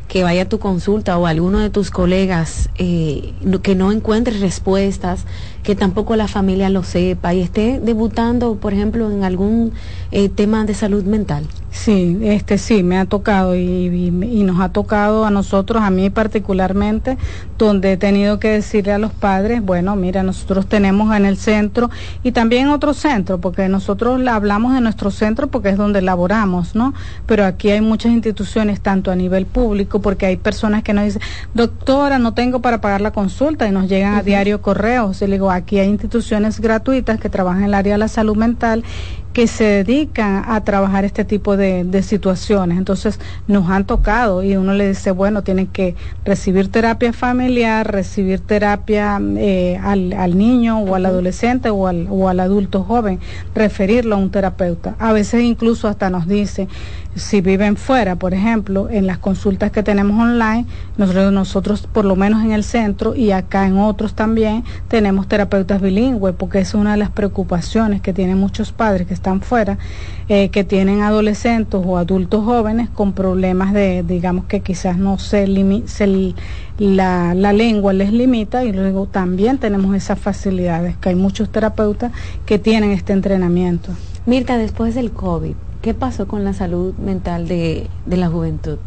S9: que vaya a tu consulta o alguno de tus colegas eh, que no encuentre respuestas, que tampoco la familia lo sepa y esté debutando, por ejemplo, en algún eh, tema de salud mental?
S29: Sí, este sí, me ha tocado y, nos ha tocado a nosotros, a mí particularmente, donde he tenido que decirle a los padres, bueno, mira, nosotros tenemos en el centro y también en otro centro, porque nosotros hablamos de nuestro centro porque es donde laboramos, ¿no? Pero aquí hay muchas instituciones, tanto a nivel público, porque hay personas que nos dicen, doctora, no tengo para pagar la consulta y nos llegan a diario correos. Y le digo, aquí hay instituciones gratuitas que trabajan en el área de la salud mental que se dedican a trabajar este tipo de, situaciones. Entonces nos han tocado y uno le dice, bueno, tienen que recibir terapia familiar, recibir terapia eh, al, al, niño o al adolescente o al, o al adulto joven, referirlo a un terapeuta. A veces incluso hasta nos dice, si viven fuera, por ejemplo, en las consultas que tenemos online, nosotros, por lo menos en el centro y acá en otros también tenemos terapeutas bilingües, porque es una de las preocupaciones que tienen muchos padres que están fuera, eh, que tienen adolescentes o adultos jóvenes con problemas de, digamos que quizás no se, se la, la lengua les limita y luego también tenemos esas facilidades, que hay muchos terapeutas que tienen este entrenamiento.
S9: Mirta, después del COVID, ¿Qué pasó con la salud mental de, la juventud?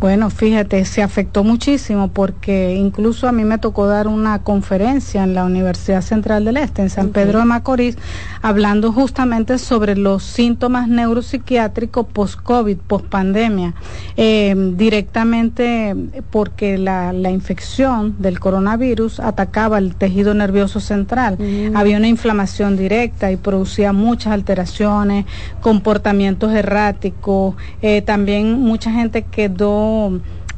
S29: Bueno, fíjate, se afectó muchísimo porque incluso a mí me tocó dar una conferencia en la Universidad Central del Este, en San Pedro de Macorís, hablando justamente sobre los síntomas neuropsiquiátricos post-COVID, post-pandemia, eh, directamente porque la, la, infección del coronavirus atacaba el tejido nervioso central. Había una inflamación directa y producía muchas alteraciones, comportamientos erráticos, eh, también mucha gente quedó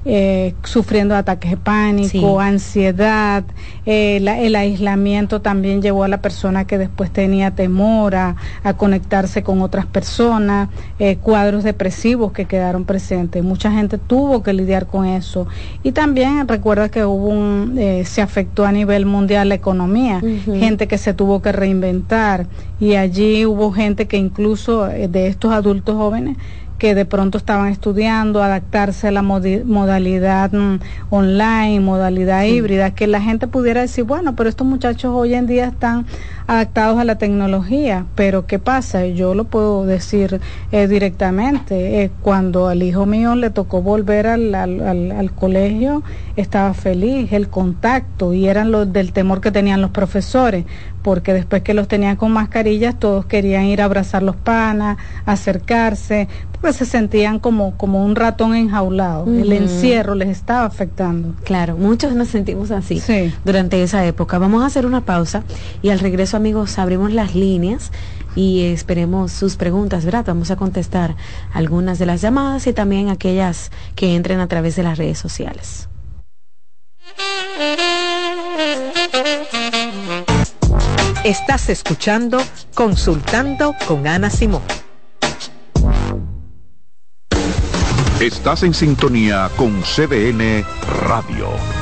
S29: eh, sufriendo ataques de pánico, ansiedad, eh, el aislamiento también llevó a la persona que después tenía temor a, conectarse con otras personas, eh, cuadros depresivos que quedaron presentes. Mucha gente tuvo que lidiar con eso. Y también recuerda que hubo un, se afectó a nivel mundial la economía, gente que se tuvo que reinventar y allí hubo gente que incluso de estos adultos jóvenes que de pronto estaban estudiando, adaptarse a la modalidad mm, online, modalidad híbrida, que la gente pudiera decir, bueno, pero estos muchachos hoy en día están adaptados a la tecnología, pero ¿qué pasa? Yo lo puedo decir eh, directamente, eh, cuando al hijo mío le tocó volver al, al, al, colegio, estaba feliz, el contacto, y eran los del temor que tenían los profesores, porque después que los tenían con mascarillas, todos querían ir a abrazar los panas, acercarse, pues se sentían como, como un ratón enjaulado. El encierro les estaba afectando.
S9: Claro, muchos nos sentimos así durante esa época. Vamos a hacer una pausa y al regreso, amigos, abrimos las líneas y esperemos sus preguntas, ¿verdad? Vamos a contestar algunas de las llamadas y también aquellas que entren a través de las redes sociales.
S11: Estás escuchando Consultando con Ana Simón.
S4: Estás en sintonía con CDN Radio.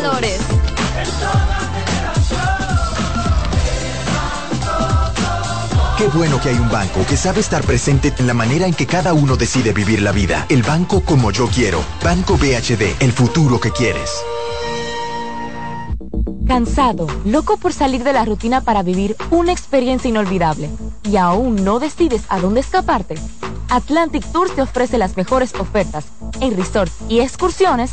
S30: Valores
S31: Qué bueno que hay un banco que sabe estar presente en la manera en que cada uno decide vivir la vida. El banco como yo quiero. Banco BHD, el futuro que quieres.
S20: Cansado, loco por salir de la rutina para vivir una experiencia inolvidable y aún no decides a dónde escaparte. Atlantic Tour te ofrece las mejores ofertas en resorts y excursiones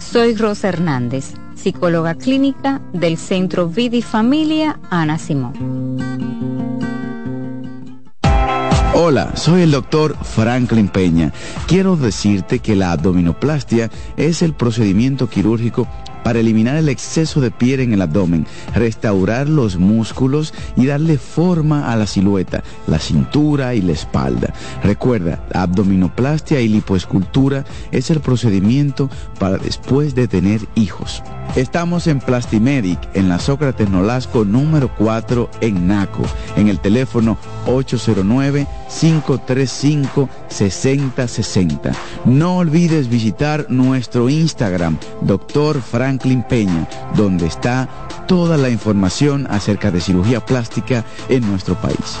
S13: Soy Rosa Hernández, psicóloga clínica del Centro Vidi Familia Ana Simón.
S32: Hola, soy el doctor Franklin Peña. Quiero decirte que la abdominoplastia es el procedimiento quirúrgico para eliminar el exceso de piel en el abdomen, restaurar los músculos y darle forma a la silueta, la cintura y la espalda. Recuerda, abdominoplastia y lipoescultura es el procedimiento para después de tener hijos. Estamos en Plastimedic, en la Sócrates Nolasco número 4 en Naco, en el teléfono 809-535-6060. No olvides visitar nuestro Instagram, Dr. Franklin Peña, donde está toda la información acerca de cirugía plástica en nuestro país.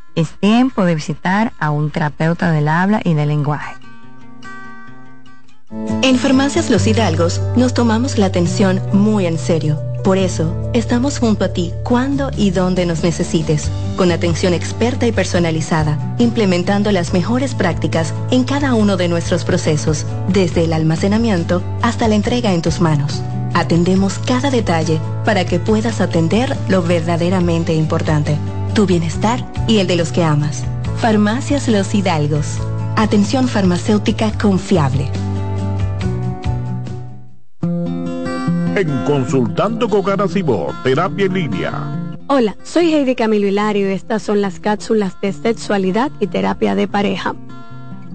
S21: es tiempo de visitar a un terapeuta del habla y del lenguaje.
S33: En Farmacias Los Hidalgos nos tomamos la atención muy en serio. Por eso, estamos junto a ti cuando y donde nos necesites, con atención experta y personalizada, implementando las mejores prácticas en cada uno de nuestros procesos, desde el almacenamiento hasta la entrega en tus manos. Atendemos cada detalle para que puedas atender lo verdaderamente importante tu bienestar y el de los que amas. Farmacias Los Hidalgos. Atención farmacéutica confiable.
S1: En Consultando con Garacimo, Terapia en Línea.
S34: Hola, soy Heidi Camilo Hilario y estas son las cápsulas de sexualidad y terapia de pareja.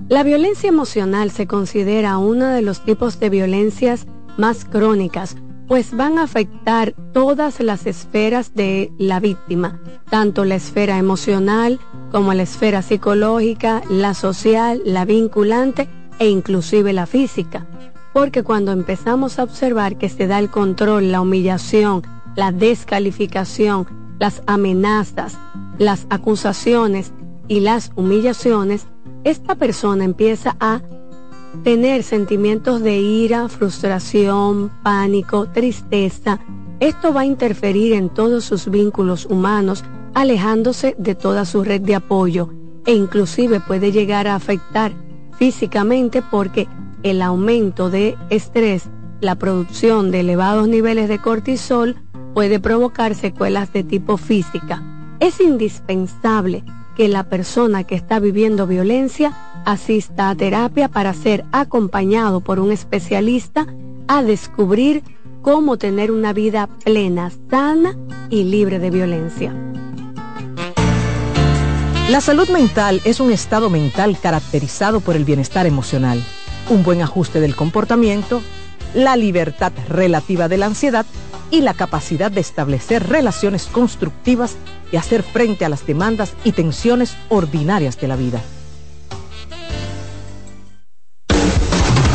S34: La violencia emocional se considera uno de los tipos de violencias más crónicas pues van a afectar todas las esferas de la víctima, tanto la esfera emocional como la esfera psicológica, la social, la vinculante e inclusive la física. Porque cuando empezamos a observar que se da el control, la humillación, la descalificación, las amenazas, las acusaciones y las humillaciones, esta persona empieza a tener sentimientos de ira, frustración, pánico, tristeza. Esto va a interferir en todos sus vínculos humanos, alejándose de toda su red de apoyo e inclusive puede llegar a afectar físicamente porque el aumento de estrés, la producción de elevados niveles de cortisol puede provocar secuelas de tipo física. Es indispensable que la persona que está viviendo violencia asista a terapia para ser acompañado por un especialista a descubrir cómo tener una vida plena, sana y libre de violencia.
S11: La salud mental es un estado mental caracterizado por el bienestar emocional, un buen ajuste del comportamiento, la libertad relativa de la ansiedad y la capacidad de establecer relaciones constructivas y hacer frente a las demandas y tensiones ordinarias de la vida.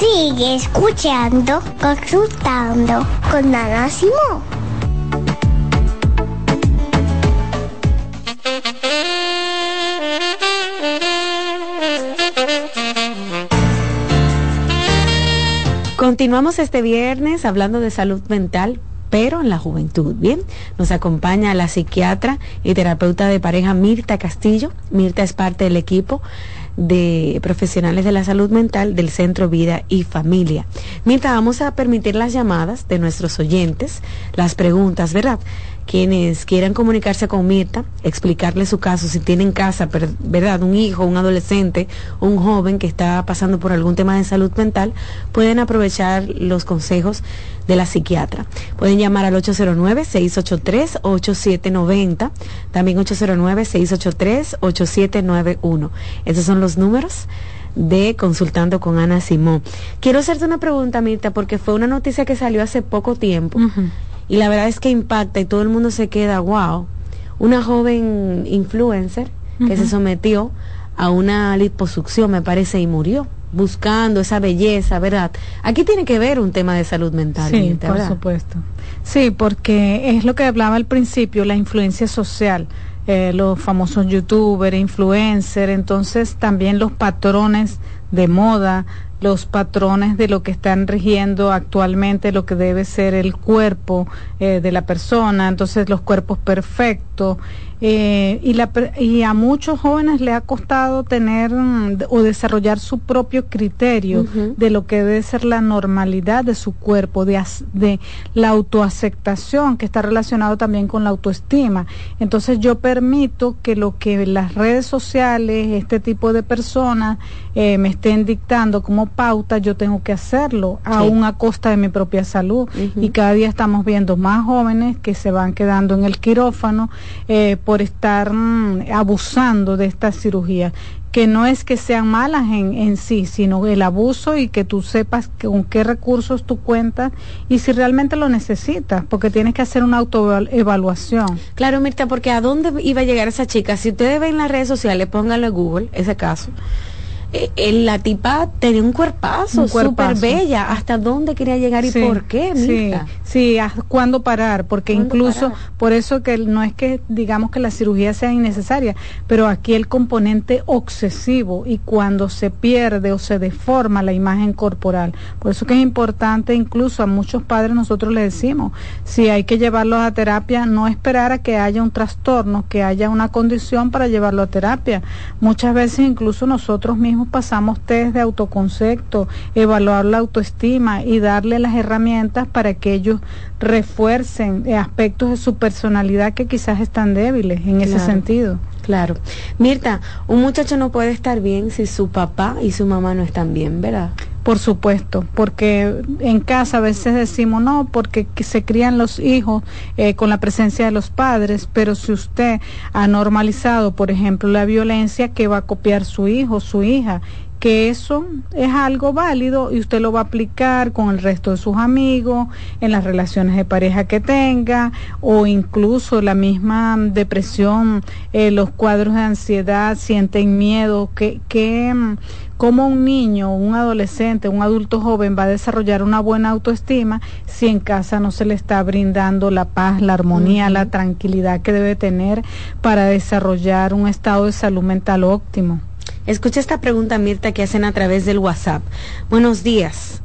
S35: Sigue escuchando, consultando con Ana Simón.
S9: Continuamos este viernes hablando de salud mental, pero en la juventud. Bien, nos acompaña la psiquiatra y terapeuta de pareja Mirta Castillo. Mirta es parte del equipo de profesionales de la salud mental del Centro Vida y Familia. Mirta, vamos a permitir las llamadas de nuestros oyentes, las preguntas, ¿verdad? Quienes quieran comunicarse con Mirta, explicarle su caso, si tienen en casa, ¿verdad? Un hijo, un adolescente, un joven que está pasando por algún tema de salud mental, pueden aprovechar los consejos de la psiquiatra. Pueden llamar al 809-683-8790, también 809-683-8791. Esos son los números de Consultando con Ana Simón. Quiero hacerte una pregunta, Mirta, porque fue una noticia que salió hace poco tiempo y la verdad es que impacta y todo el mundo se queda, wow, una joven influencer que se sometió a una liposucción, me parece, y murió buscando esa belleza, ¿verdad? Aquí tiene que ver un tema de salud mental.
S29: Sí, por supuesto. Sí, porque es lo que hablaba al principio, la influencia social. Eh, los famosos youtubers, influencers, entonces también los patrones de moda, los patrones de lo que están rigiendo actualmente lo que debe ser el cuerpo eh, de la persona, entonces los cuerpos perfectos eh, y, la, y a muchos jóvenes le ha costado tener mm, o desarrollar su propio criterio de lo que debe ser la normalidad de su cuerpo, de, de la autoaceptación que está relacionado también con la autoestima. Entonces yo permito que lo que las redes sociales, este tipo de personas eh, me estén dictando como pauta, yo tengo que hacerlo, aún a costa de mi propia salud. Y cada día estamos viendo más jóvenes que se van quedando en el quirófano. Eh, por estar mm, abusando de esta cirugía que no es que sean malas en, en, sí, sino el abuso y que tú sepas con qué recursos tú cuentas y si realmente lo necesitas, porque tienes que hacer una autoevaluación.
S9: Claro, Mirta, porque ¿a dónde iba a llegar esa chica? Si ustedes ven las redes sociales, pónganle Google ese caso eh, la tipa tenía un cuerpazo, súper bella. ¿Hasta dónde quería llegar y por qué?
S29: Sí, sí, ¿cuándo parar? Porque incluso, por eso que no es que digamos que la cirugía sea innecesaria, pero aquí el componente obsesivo y cuando se pierde o se deforma la imagen corporal. Por eso que es importante, incluso a muchos padres nosotros le decimos, si hay que llevarlos a terapia, no esperar a que haya un trastorno, que haya una condición para llevarlo a terapia. Muchas veces incluso nosotros mismos mismos pasamos test de autoconcepto, evaluar la autoestima y darle las herramientas para que ellos refuercen eh, aspectos de su personalidad que quizás están débiles en ese sentido.
S9: Claro. Mirta, un muchacho no puede estar bien si su papá y su mamá no están bien, ¿verdad?
S29: Por supuesto, porque en casa a veces decimos no, porque se crían los hijos eh, con la presencia de los padres, pero si usted ha normalizado, por ejemplo, la violencia, ¿qué va a copiar su hijo, su hija? que eso es algo válido y usted lo va a aplicar con el resto de sus amigos, en las relaciones de pareja que tenga o incluso la misma depresión, eh, los cuadros de ansiedad, sienten miedo, que, que cómo un niño, un adolescente, un adulto joven va a desarrollar una buena autoestima si en casa no se le está brindando la paz, la armonía, la tranquilidad que debe tener para desarrollar un estado de salud mental óptimo.
S9: Escucha esta pregunta, Mirta, que hacen a través del WhatsApp. Buenos días.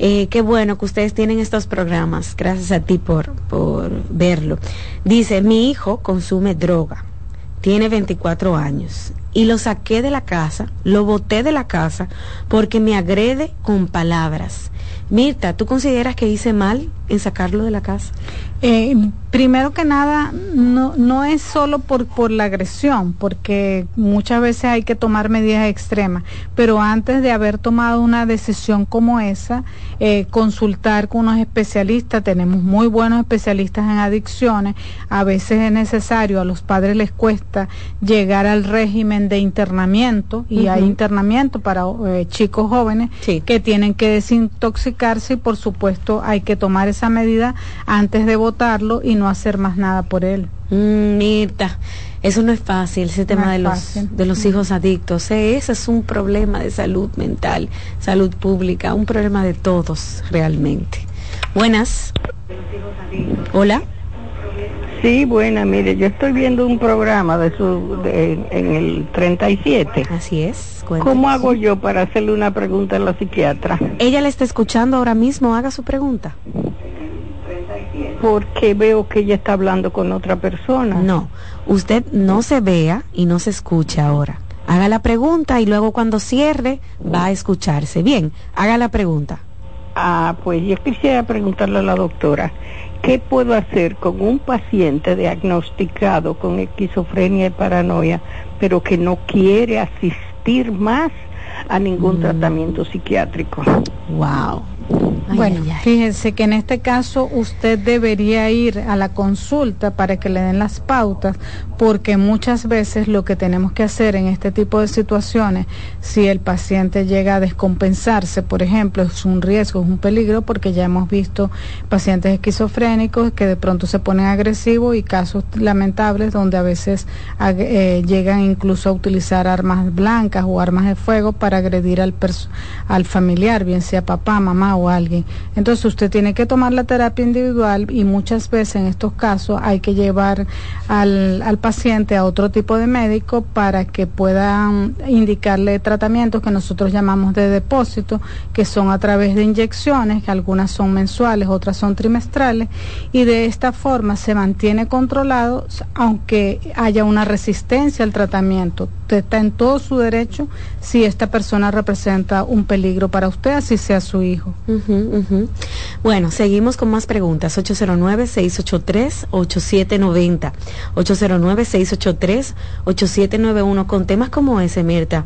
S9: Eh, qué bueno que ustedes tienen estos programas. Gracias a ti por, por verlo. Dice, mi hijo consume droga. Tiene 24 años. Y lo saqué de la casa, lo boté de la casa porque me agrede con palabras. Mirta, ¿tú consideras que hice mal en sacarlo de la casa?
S29: Eh, primero que nada, no, no es solo por, por la agresión, porque muchas veces hay que tomar medidas extremas, pero antes de haber tomado una decisión como esa, eh, consultar con unos especialistas, tenemos muy buenos especialistas en adicciones, a veces es necesario, a los padres les cuesta llegar al régimen de internamiento, y hay internamiento para eh, chicos jóvenes que tienen que desintoxicarse y por supuesto hay que tomar esa medida antes de votarlo y no hacer más nada por él.
S9: Mm, Mirta, eso no es fácil, ese tema de, los, de los hijos adictos. Eh, ese es un problema de salud mental, salud pública, un problema de todos realmente. Buenas. Hola.
S36: Sí, buena, mire, yo estoy viendo un programa de su en el 37.
S9: Así es.
S36: ¿Cómo hago yo para hacerle una pregunta a la psiquiatra?
S9: Ella le está escuchando ahora mismo, haga su pregunta
S36: porque veo que ella está hablando con otra persona.
S9: No, usted no se vea y no se escucha ahora. Haga la pregunta y luego cuando cierre va a escucharse. Bien, haga la pregunta.
S36: Ah, pues yo quisiera preguntarle a la doctora, ¿qué puedo hacer con un paciente diagnosticado con esquizofrenia y paranoia, pero que no quiere asistir más a ningún mm. tratamiento psiquiátrico?
S9: Wow
S29: bueno, fíjense que en este caso usted debería ir a la consulta para que le den las pautas, porque muchas veces lo que tenemos que hacer en este tipo de situaciones, si el paciente llega a descompensarse, por ejemplo, es un riesgo, es un peligro, porque ya hemos visto pacientes esquizofrénicos que de pronto se ponen agresivos y casos lamentables donde a veces eh, llegan incluso a utilizar armas blancas o armas de fuego para agredir al, al familiar, bien sea papá, mamá o alguien entonces usted tiene que tomar la terapia individual y muchas veces en estos casos hay que llevar al, paciente a otro tipo de médico para que puedan indicarle tratamientos que nosotros llamamos de depósito, que son a través de inyecciones, que algunas son mensuales, otras son trimestrales, y de esta forma se mantiene controlado aunque haya una resistencia al tratamiento. Está en todo su derecho si esta persona representa un peligro para usted, así sea su hijo.
S9: Bueno, seguimos con más preguntas. 809-683-8790. 809-683-8791. Con temas como ese, Mirta,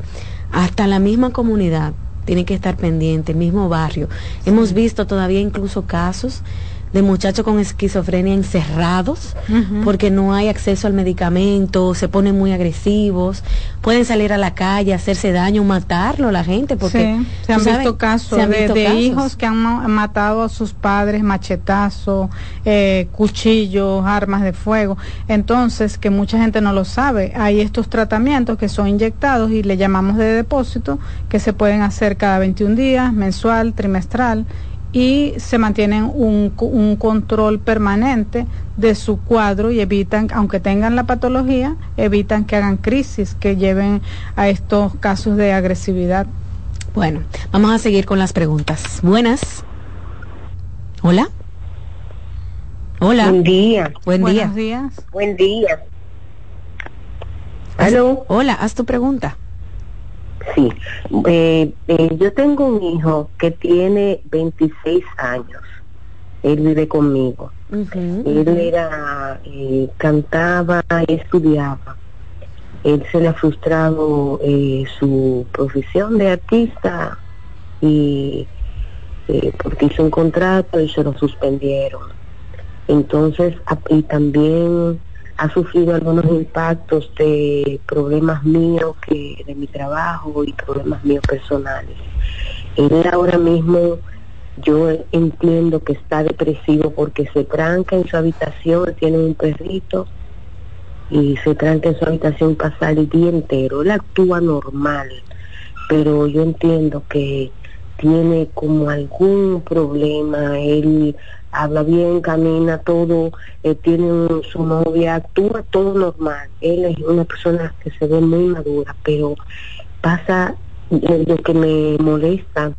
S9: hasta la misma comunidad tiene que estar pendiente, el mismo barrio. Hemos visto todavía incluso casos de muchachos con esquizofrenia encerrados porque no hay acceso al medicamento, se ponen muy agresivos, pueden salir a la calle, hacerse daño, matarlo la gente porque
S29: se han visto casos de, hijos que han matado a sus padres, machetazos, eh, cuchillos, armas de fuego. Entonces, que mucha gente no lo sabe, hay estos tratamientos que son inyectados y le llamamos de depósito que se pueden hacer cada 21 días, mensual, trimestral y se mantienen un, un, control permanente de su cuadro y evitan, aunque tengan la patología, evitan que hagan crisis, que lleven a estos casos de agresividad.
S9: Bueno, vamos a seguir con las preguntas. Buenas. Hola. Hola.
S36: Buen día.
S9: Buen
S29: Buenos días.
S36: Buen día.
S9: ¿Aló? Hola, haz tu pregunta.
S37: Sí, eh, eh, yo tengo un hijo que tiene 26 años. Él vive conmigo. Él era, eh, cantaba, estudiaba. Él se le ha frustrado eh, su profesión de artista y eh, porque hizo un contrato y se lo suspendieron. Entonces, y también ha sufrido algunos impactos de problemas míos que de mi trabajo y problemas míos personales. Él ahora mismo yo entiendo que está depresivo porque se tranca en su habitación, tiene un perrito y se tranca en su habitación pasar el día entero. Él actúa normal, pero yo entiendo que tiene como algún problema, él habla bien, camina todo, eh, tiene su novia, actúa todo normal. Él es una persona que se ve muy madura, pero pasa lo que me molesta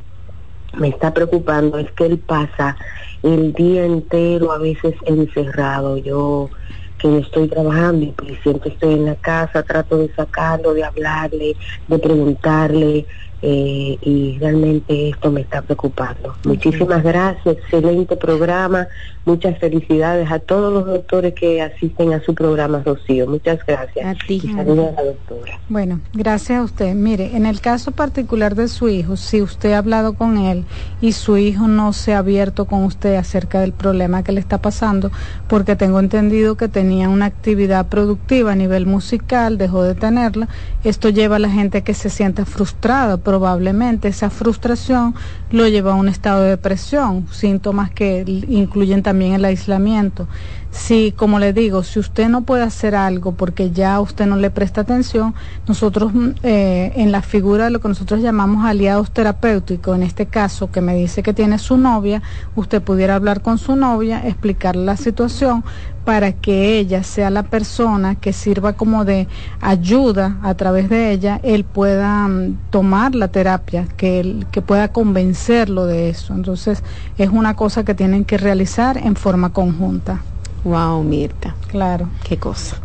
S37: me está preocupando es que él pasa el día entero a veces encerrado. Yo que estoy trabajando y siempre estoy en la casa, trato de sacarlo, de hablarle, de preguntarle eh, y realmente esto me está preocando. Muchísimas gracias, excelente programa, muchas felicidades a todos los doctores que asisten a su programa, Rocío. Muchas gracias.
S9: A ti.
S37: Y saludos a la doctora.
S29: Bueno, gracias a usted. Mire, en el caso particular de su hijo, si usted ha hablado con él y su hijo no se ha abierto con usted acerca del problema que le está pasando, porque tengo entendido que tenía una actividad productiva a nivel musical, dejó de tenerla, esto lleva a la gente a que se sienta frustrada, probablemente esa frustración lo lleva a un estado de depresión, síntomas que incluyen también el aislamiento. Si, como le digo, si usted no puede hacer algo porque ya usted no le presta atención, nosotros mm, eh, en la figura de lo que nosotros llamamos aliados terapéuticos, en este caso que me dice que tiene su novia, usted pudiera hablar con su novia, explicarle la situación para que ella sea la persona que sirva como de ayuda a través de ella, él pueda mm, tomar la terapia, que, él- que pueda convencerlo de eso. Entonces es una cosa que tienen que realizar en forma conjunta.
S9: Wow, Mirta.
S29: Claro.
S9: Qué cosa.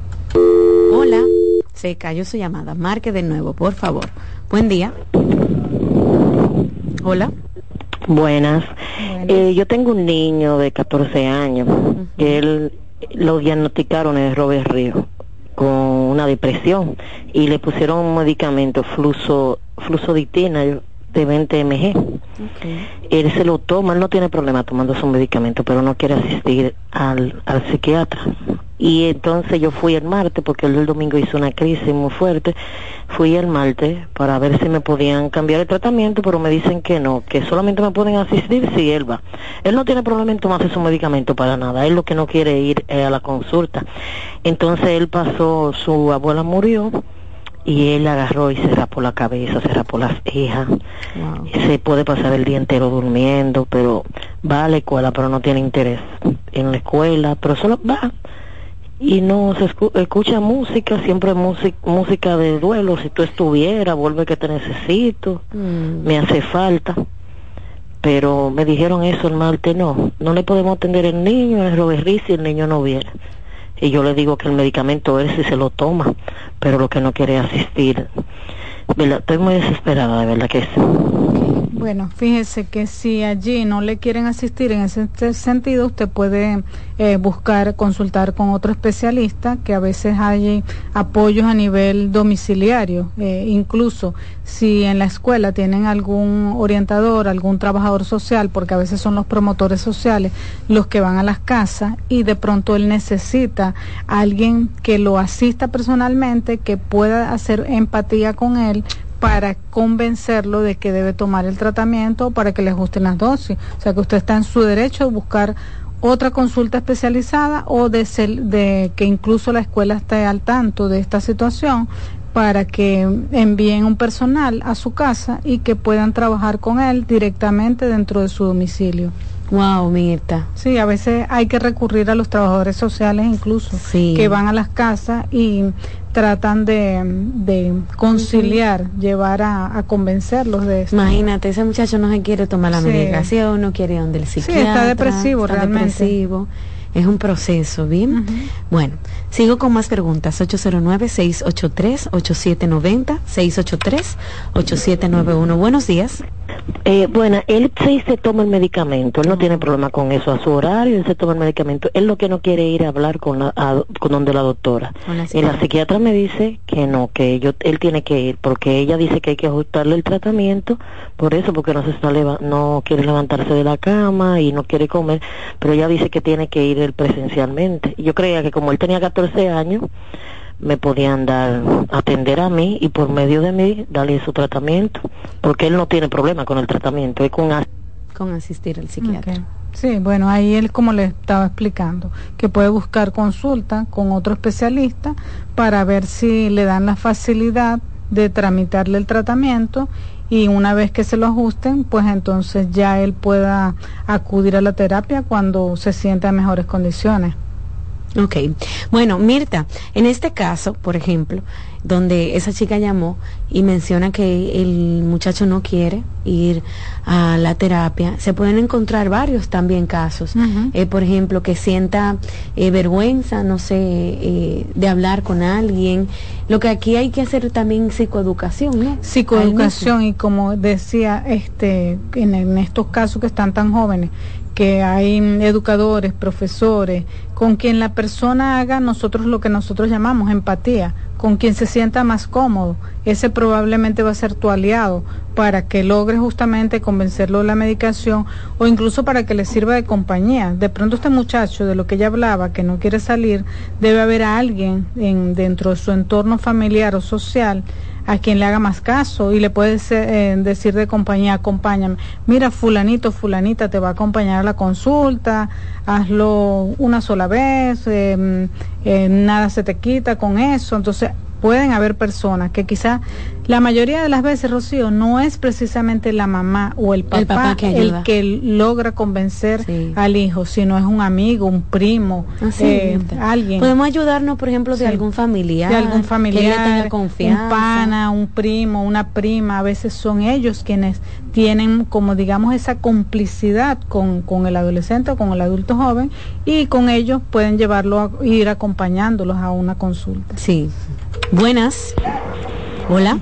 S9: Hola. Se cayó su llamada. Marque de nuevo, por favor. Buen día. Hola.
S38: Buenas. Eh, yo tengo un niño de 14 años él lo diagnosticaron en Robert Río con una depresión y le pusieron un medicamento fluso flusoditina de 20 mg. Él se lo toma, él no tiene problema tomando su medicamento, pero no quiere asistir al, al psiquiatra. Y entonces yo fui el martes, porque el domingo hizo una crisis muy fuerte, fui el martes para ver si me podían cambiar el tratamiento, pero me dicen que no, que solamente me pueden asistir si él va. Él no tiene problema en tomarse su medicamento para nada, él lo que no quiere ir eh, a la consulta. Entonces él pasó, su abuela murió, y él agarró y se rapó la cabeza, se rapó las cejas, se puede pasar el día entero durmiendo, pero va a la escuela, pero no tiene interés en la escuela, pero solo va y no se escu- escucha música, siempre música, música de duelo, si tú estuvieras, vuelve que te necesito, me hace falta. Pero me dijeron eso el martes, no, no le podemos atender el niño, el Robert si el niño no viene. Y yo le digo que el medicamento él sí se lo toma, pero lo que no quiere es asistir. ¿Verdad? Estoy muy desesperada, de verdad que sí.
S29: Bueno, fíjese que si allí no le quieren asistir en ese sentido, usted puede eh, buscar, consultar con otro especialista, que a veces hay apoyos a nivel domiciliario. Eh, incluso si en la escuela tienen algún orientador, algún trabajador social, porque a veces son los promotores sociales los que van a las casas y de pronto él necesita a alguien que lo asista personalmente, que pueda hacer empatía con él para convencerlo de que debe tomar el tratamiento para que le ajusten las dosis. O sea que usted está en su derecho de buscar otra consulta especializada o de, ser- de que incluso la escuela esté al tanto de esta situación para que envíen un personal a su casa y que puedan trabajar con él directamente dentro de su domicilio.
S9: Wow, Mirta.
S29: Sí, a veces hay que recurrir a los trabajadores sociales incluso,
S9: Sí.
S29: que van a las casas y tratan de, de conciliar, llevar a, a convencerlos de eso.
S9: Imagínate, ese muchacho no se quiere tomar la
S29: Sí.
S9: medicación, no quiere ir donde el
S29: Sí,
S9: psiquiatra.
S29: está depresivo
S9: está
S29: realmente.
S9: depresivo. Es un proceso, ¿bien? Bueno, sigo con más preguntas. 809-683-8790, 683-8791. Buenos días.
S38: Eh, bueno, él sí se toma el medicamento, él no tiene problema con eso a su horario, él se toma el medicamento, él lo que no quiere ir a hablar con la, con donde la doctora. y la psiquiatra me dice que no, que yo, él tiene que ir, porque ella dice que hay que ajustarle el tratamiento, por eso, porque no se está no quiere levantarse de la cama y no quiere comer, pero ella dice que tiene que ir él presencialmente. Yo creía que como él tenía 14 años, me podían dar, atender a mí y por medio de mí darle su tratamiento, porque él no tiene problema con el tratamiento, es con,
S9: con asistir al psiquiatra.
S29: Sí, bueno, ahí él como le estaba explicando, que puede buscar consulta con otro especialista para ver si le dan la facilidad de tramitarle el tratamiento y una vez que se lo ajusten, pues entonces ya él pueda acudir a la terapia cuando se sienta en mejores condiciones.
S9: Ok, bueno, Mirta, en este caso, por ejemplo, donde esa chica llamó y menciona que el muchacho no quiere ir a la terapia, se pueden encontrar varios también casos. Eh, por ejemplo, que sienta eh, vergüenza, no sé, eh, de hablar con alguien. Lo que aquí hay que hacer también psicoeducación, ¿no?
S29: Psicoeducación y como decía, este, en estos casos que están tan jóvenes, que hay educadores, profesores, con quien la persona haga nosotros lo que nosotros llamamos empatía, con quien se sienta más cómodo. Ese probablemente va a ser tu aliado para que logre justamente convencerlo de la medicación o incluso para que le sirva de compañía. De pronto este muchacho de lo que ella hablaba, que no quiere salir, debe haber a alguien en, dentro de su entorno familiar o social a quien le haga más caso y le puedes eh, decir de compañía, acompáñame, mira fulanito, fulanita te va a acompañar a la consulta, hazlo una sola vez, em, eh, nada se te quita con eso, entonces pueden haber personas que quizá la mayoría de las veces, Rocío, no es precisamente la mamá o el papá, el, que, logra convencer al hijo, sino es un amigo, un primo, eh, alguien.
S9: Podemos ayudarnos, por ejemplo, de algún familiar.
S29: De algún familiar, confianza. un pana, un primo, una prima. A veces son ellos quienes tienen, como digamos, esa complicidad con, con el adolescente o con el adulto joven y con ellos pueden llevarlo a ir acompañándolos a una consulta.
S9: Sí. Buenas. Hola.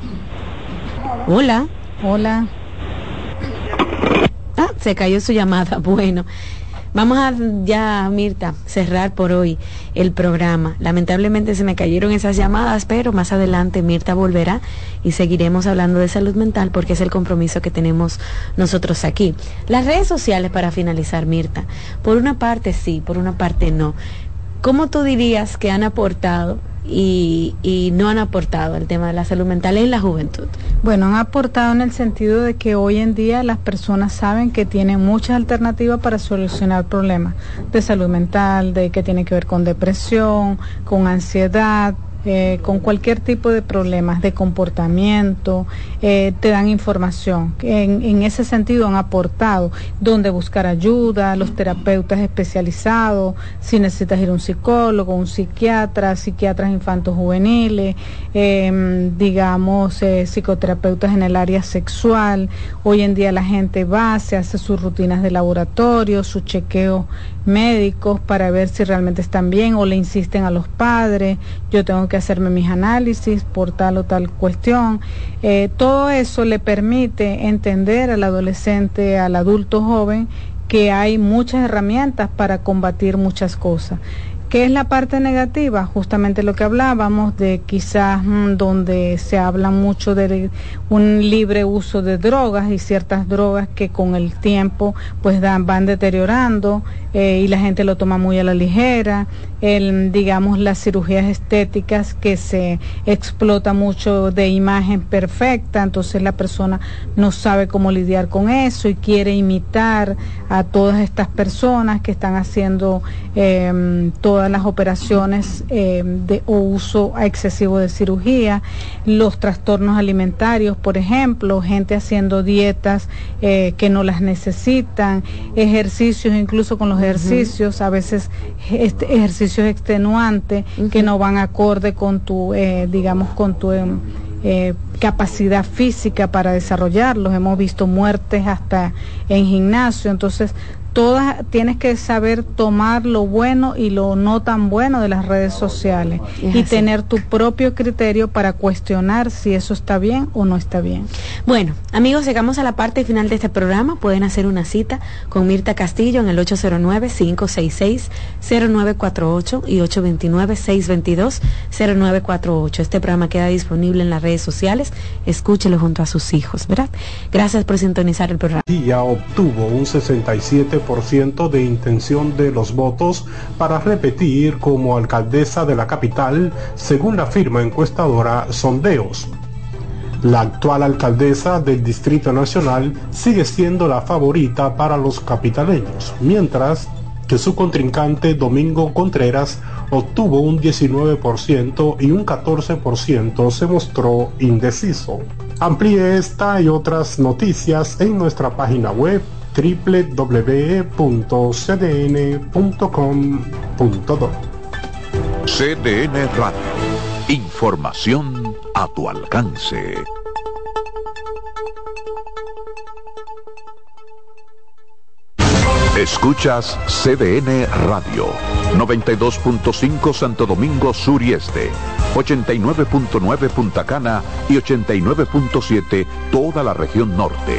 S9: Hola.
S29: Hola.
S9: Ah, se cayó su llamada. [LAUGHS] Bueno. Vamos a ya, Mirta, cerrar por hoy el programa. Lamentablemente se me cayeron esas llamadas, pero más adelante Mirta volverá y seguiremos hablando de salud mental porque es el compromiso que tenemos nosotros aquí. Las redes sociales para finalizar, Mirta. Por una parte sí, por una parte no. ¿Cómo tú dirías que han aportado y, y, no han aportado al tema de la salud mental en la juventud?
S29: Bueno, han aportado en el sentido de que hoy en día las personas saben que tienen muchas alternativas para solucionar problemas de salud mental, de que tiene que ver con depresión, con ansiedad, eh, con cualquier tipo de problemas de comportamiento, eh, te dan información. En, ese sentido han aportado dónde buscar ayuda, los terapeutas especializados, si necesitas ir a un psicólogo, un psiquiatra, psiquiatras infantos juveniles, em, digamos, eh, psicoterapeutas en el área sexual. Hoy en día la gente va, se hace sus rutinas de laboratorio, su chequeo médicos para ver si realmente están bien o le insisten a los padres, yo tengo que hacerme mis análisis por tal o tal cuestión. Eh, todo eso le permite entender al adolescente, al adulto joven, que hay muchas herramientas para combatir muchas cosas. ¿Qué es la parte negativa? Justamente lo que hablábamos de quizás mm, donde se habla mucho de un libre uso de drogas y ciertas drogas que con el tiempo pues dan, van deteriorando eh, y la gente lo toma muy a la ligera, el, digamos las cirugías estéticas que se explota mucho de imagen perfecta, entonces la persona no sabe cómo lidiar con eso y quiere imitar a todas estas personas que están haciendo eh, todas las operaciones eh, de o uso excesivo de cirugía, los trastornos alimentarios, por ejemplo, gente haciendo dietas eh, que no las necesitan, ejercicios, incluso con los ejercicios, a veces este, ejercicios extenuantes que no van acorde con tu, eh, digamos, con tu... Em, capacidad física para desarrollarlos. Hemos visto muertes hasta en gimnasio. Entonces, todas tienes que saber tomar lo bueno y lo no tan bueno de las redes sociales y tener tu propio criterio para cuestionar si eso está bien o no está bien.
S9: Bueno, amigos, llegamos a la parte final de este programa. Pueden hacer una cita con Mirta Castillo en el 809-566-0948 y 829-622-0948. Este programa queda disponible en las redes sociales. Escúchelo junto a sus hijos, ¿verdad? Gracias por sintonizar el programa.
S7: Y ya obtuvo un 67 ciento de intención de los votos para repetir como alcaldesa de la capital, según la firma encuestadora Sondeos. La actual alcaldesa del Distrito Nacional sigue siendo la favorita para los capitaleños, mientras que su contrincante Domingo Contreras obtuvo un 19% y un 14% se mostró indeciso. Amplíe esta y otras noticias en nuestra página web www.cdn.com.do.
S4: CDN Radio. Información a tu alcance. Escuchas CDN Radio, 92.5 Santo Domingo Sur y Este, 89.9 Punta Cana y 89.7 toda la región norte.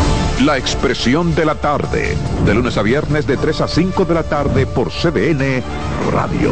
S4: La expresión de la tarde, de lunes a viernes de 3 a 5 de la tarde por CDN Radio.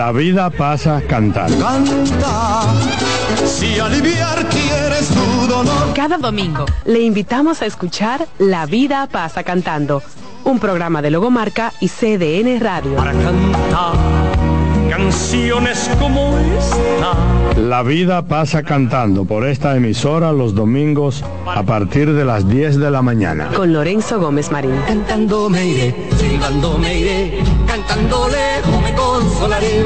S39: La vida pasa cantando.
S5: Canta, si aliviar quieres tu dolor.
S40: Cada domingo le invitamos a escuchar La vida pasa cantando, un programa de Logomarca y CDN Radio.
S5: Para cantar, canciones como esta.
S39: La vida pasa cantando por esta emisora los domingos a partir de las 10 de la mañana.
S41: Con Lorenzo Gómez Marín.
S5: Cantando me iré, silbando me iré, cantando lejos me consolaré.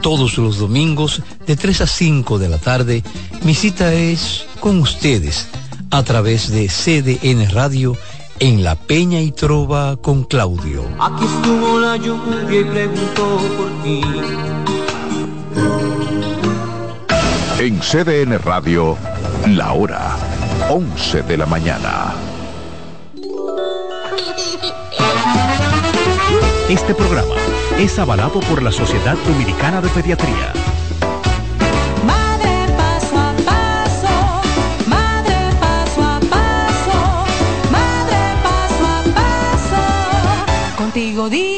S40: Todos los domingos de 3 a 5 de la tarde, mi cita es con ustedes a través de CDN Radio en La Peña y Trova con Claudio.
S5: Aquí estuvo la lluvia y preguntó por ti.
S4: En CDN Radio, la hora 11 de la mañana.
S42: Este programa es avalado por la Sociedad Dominicana de Pediatría. melodía.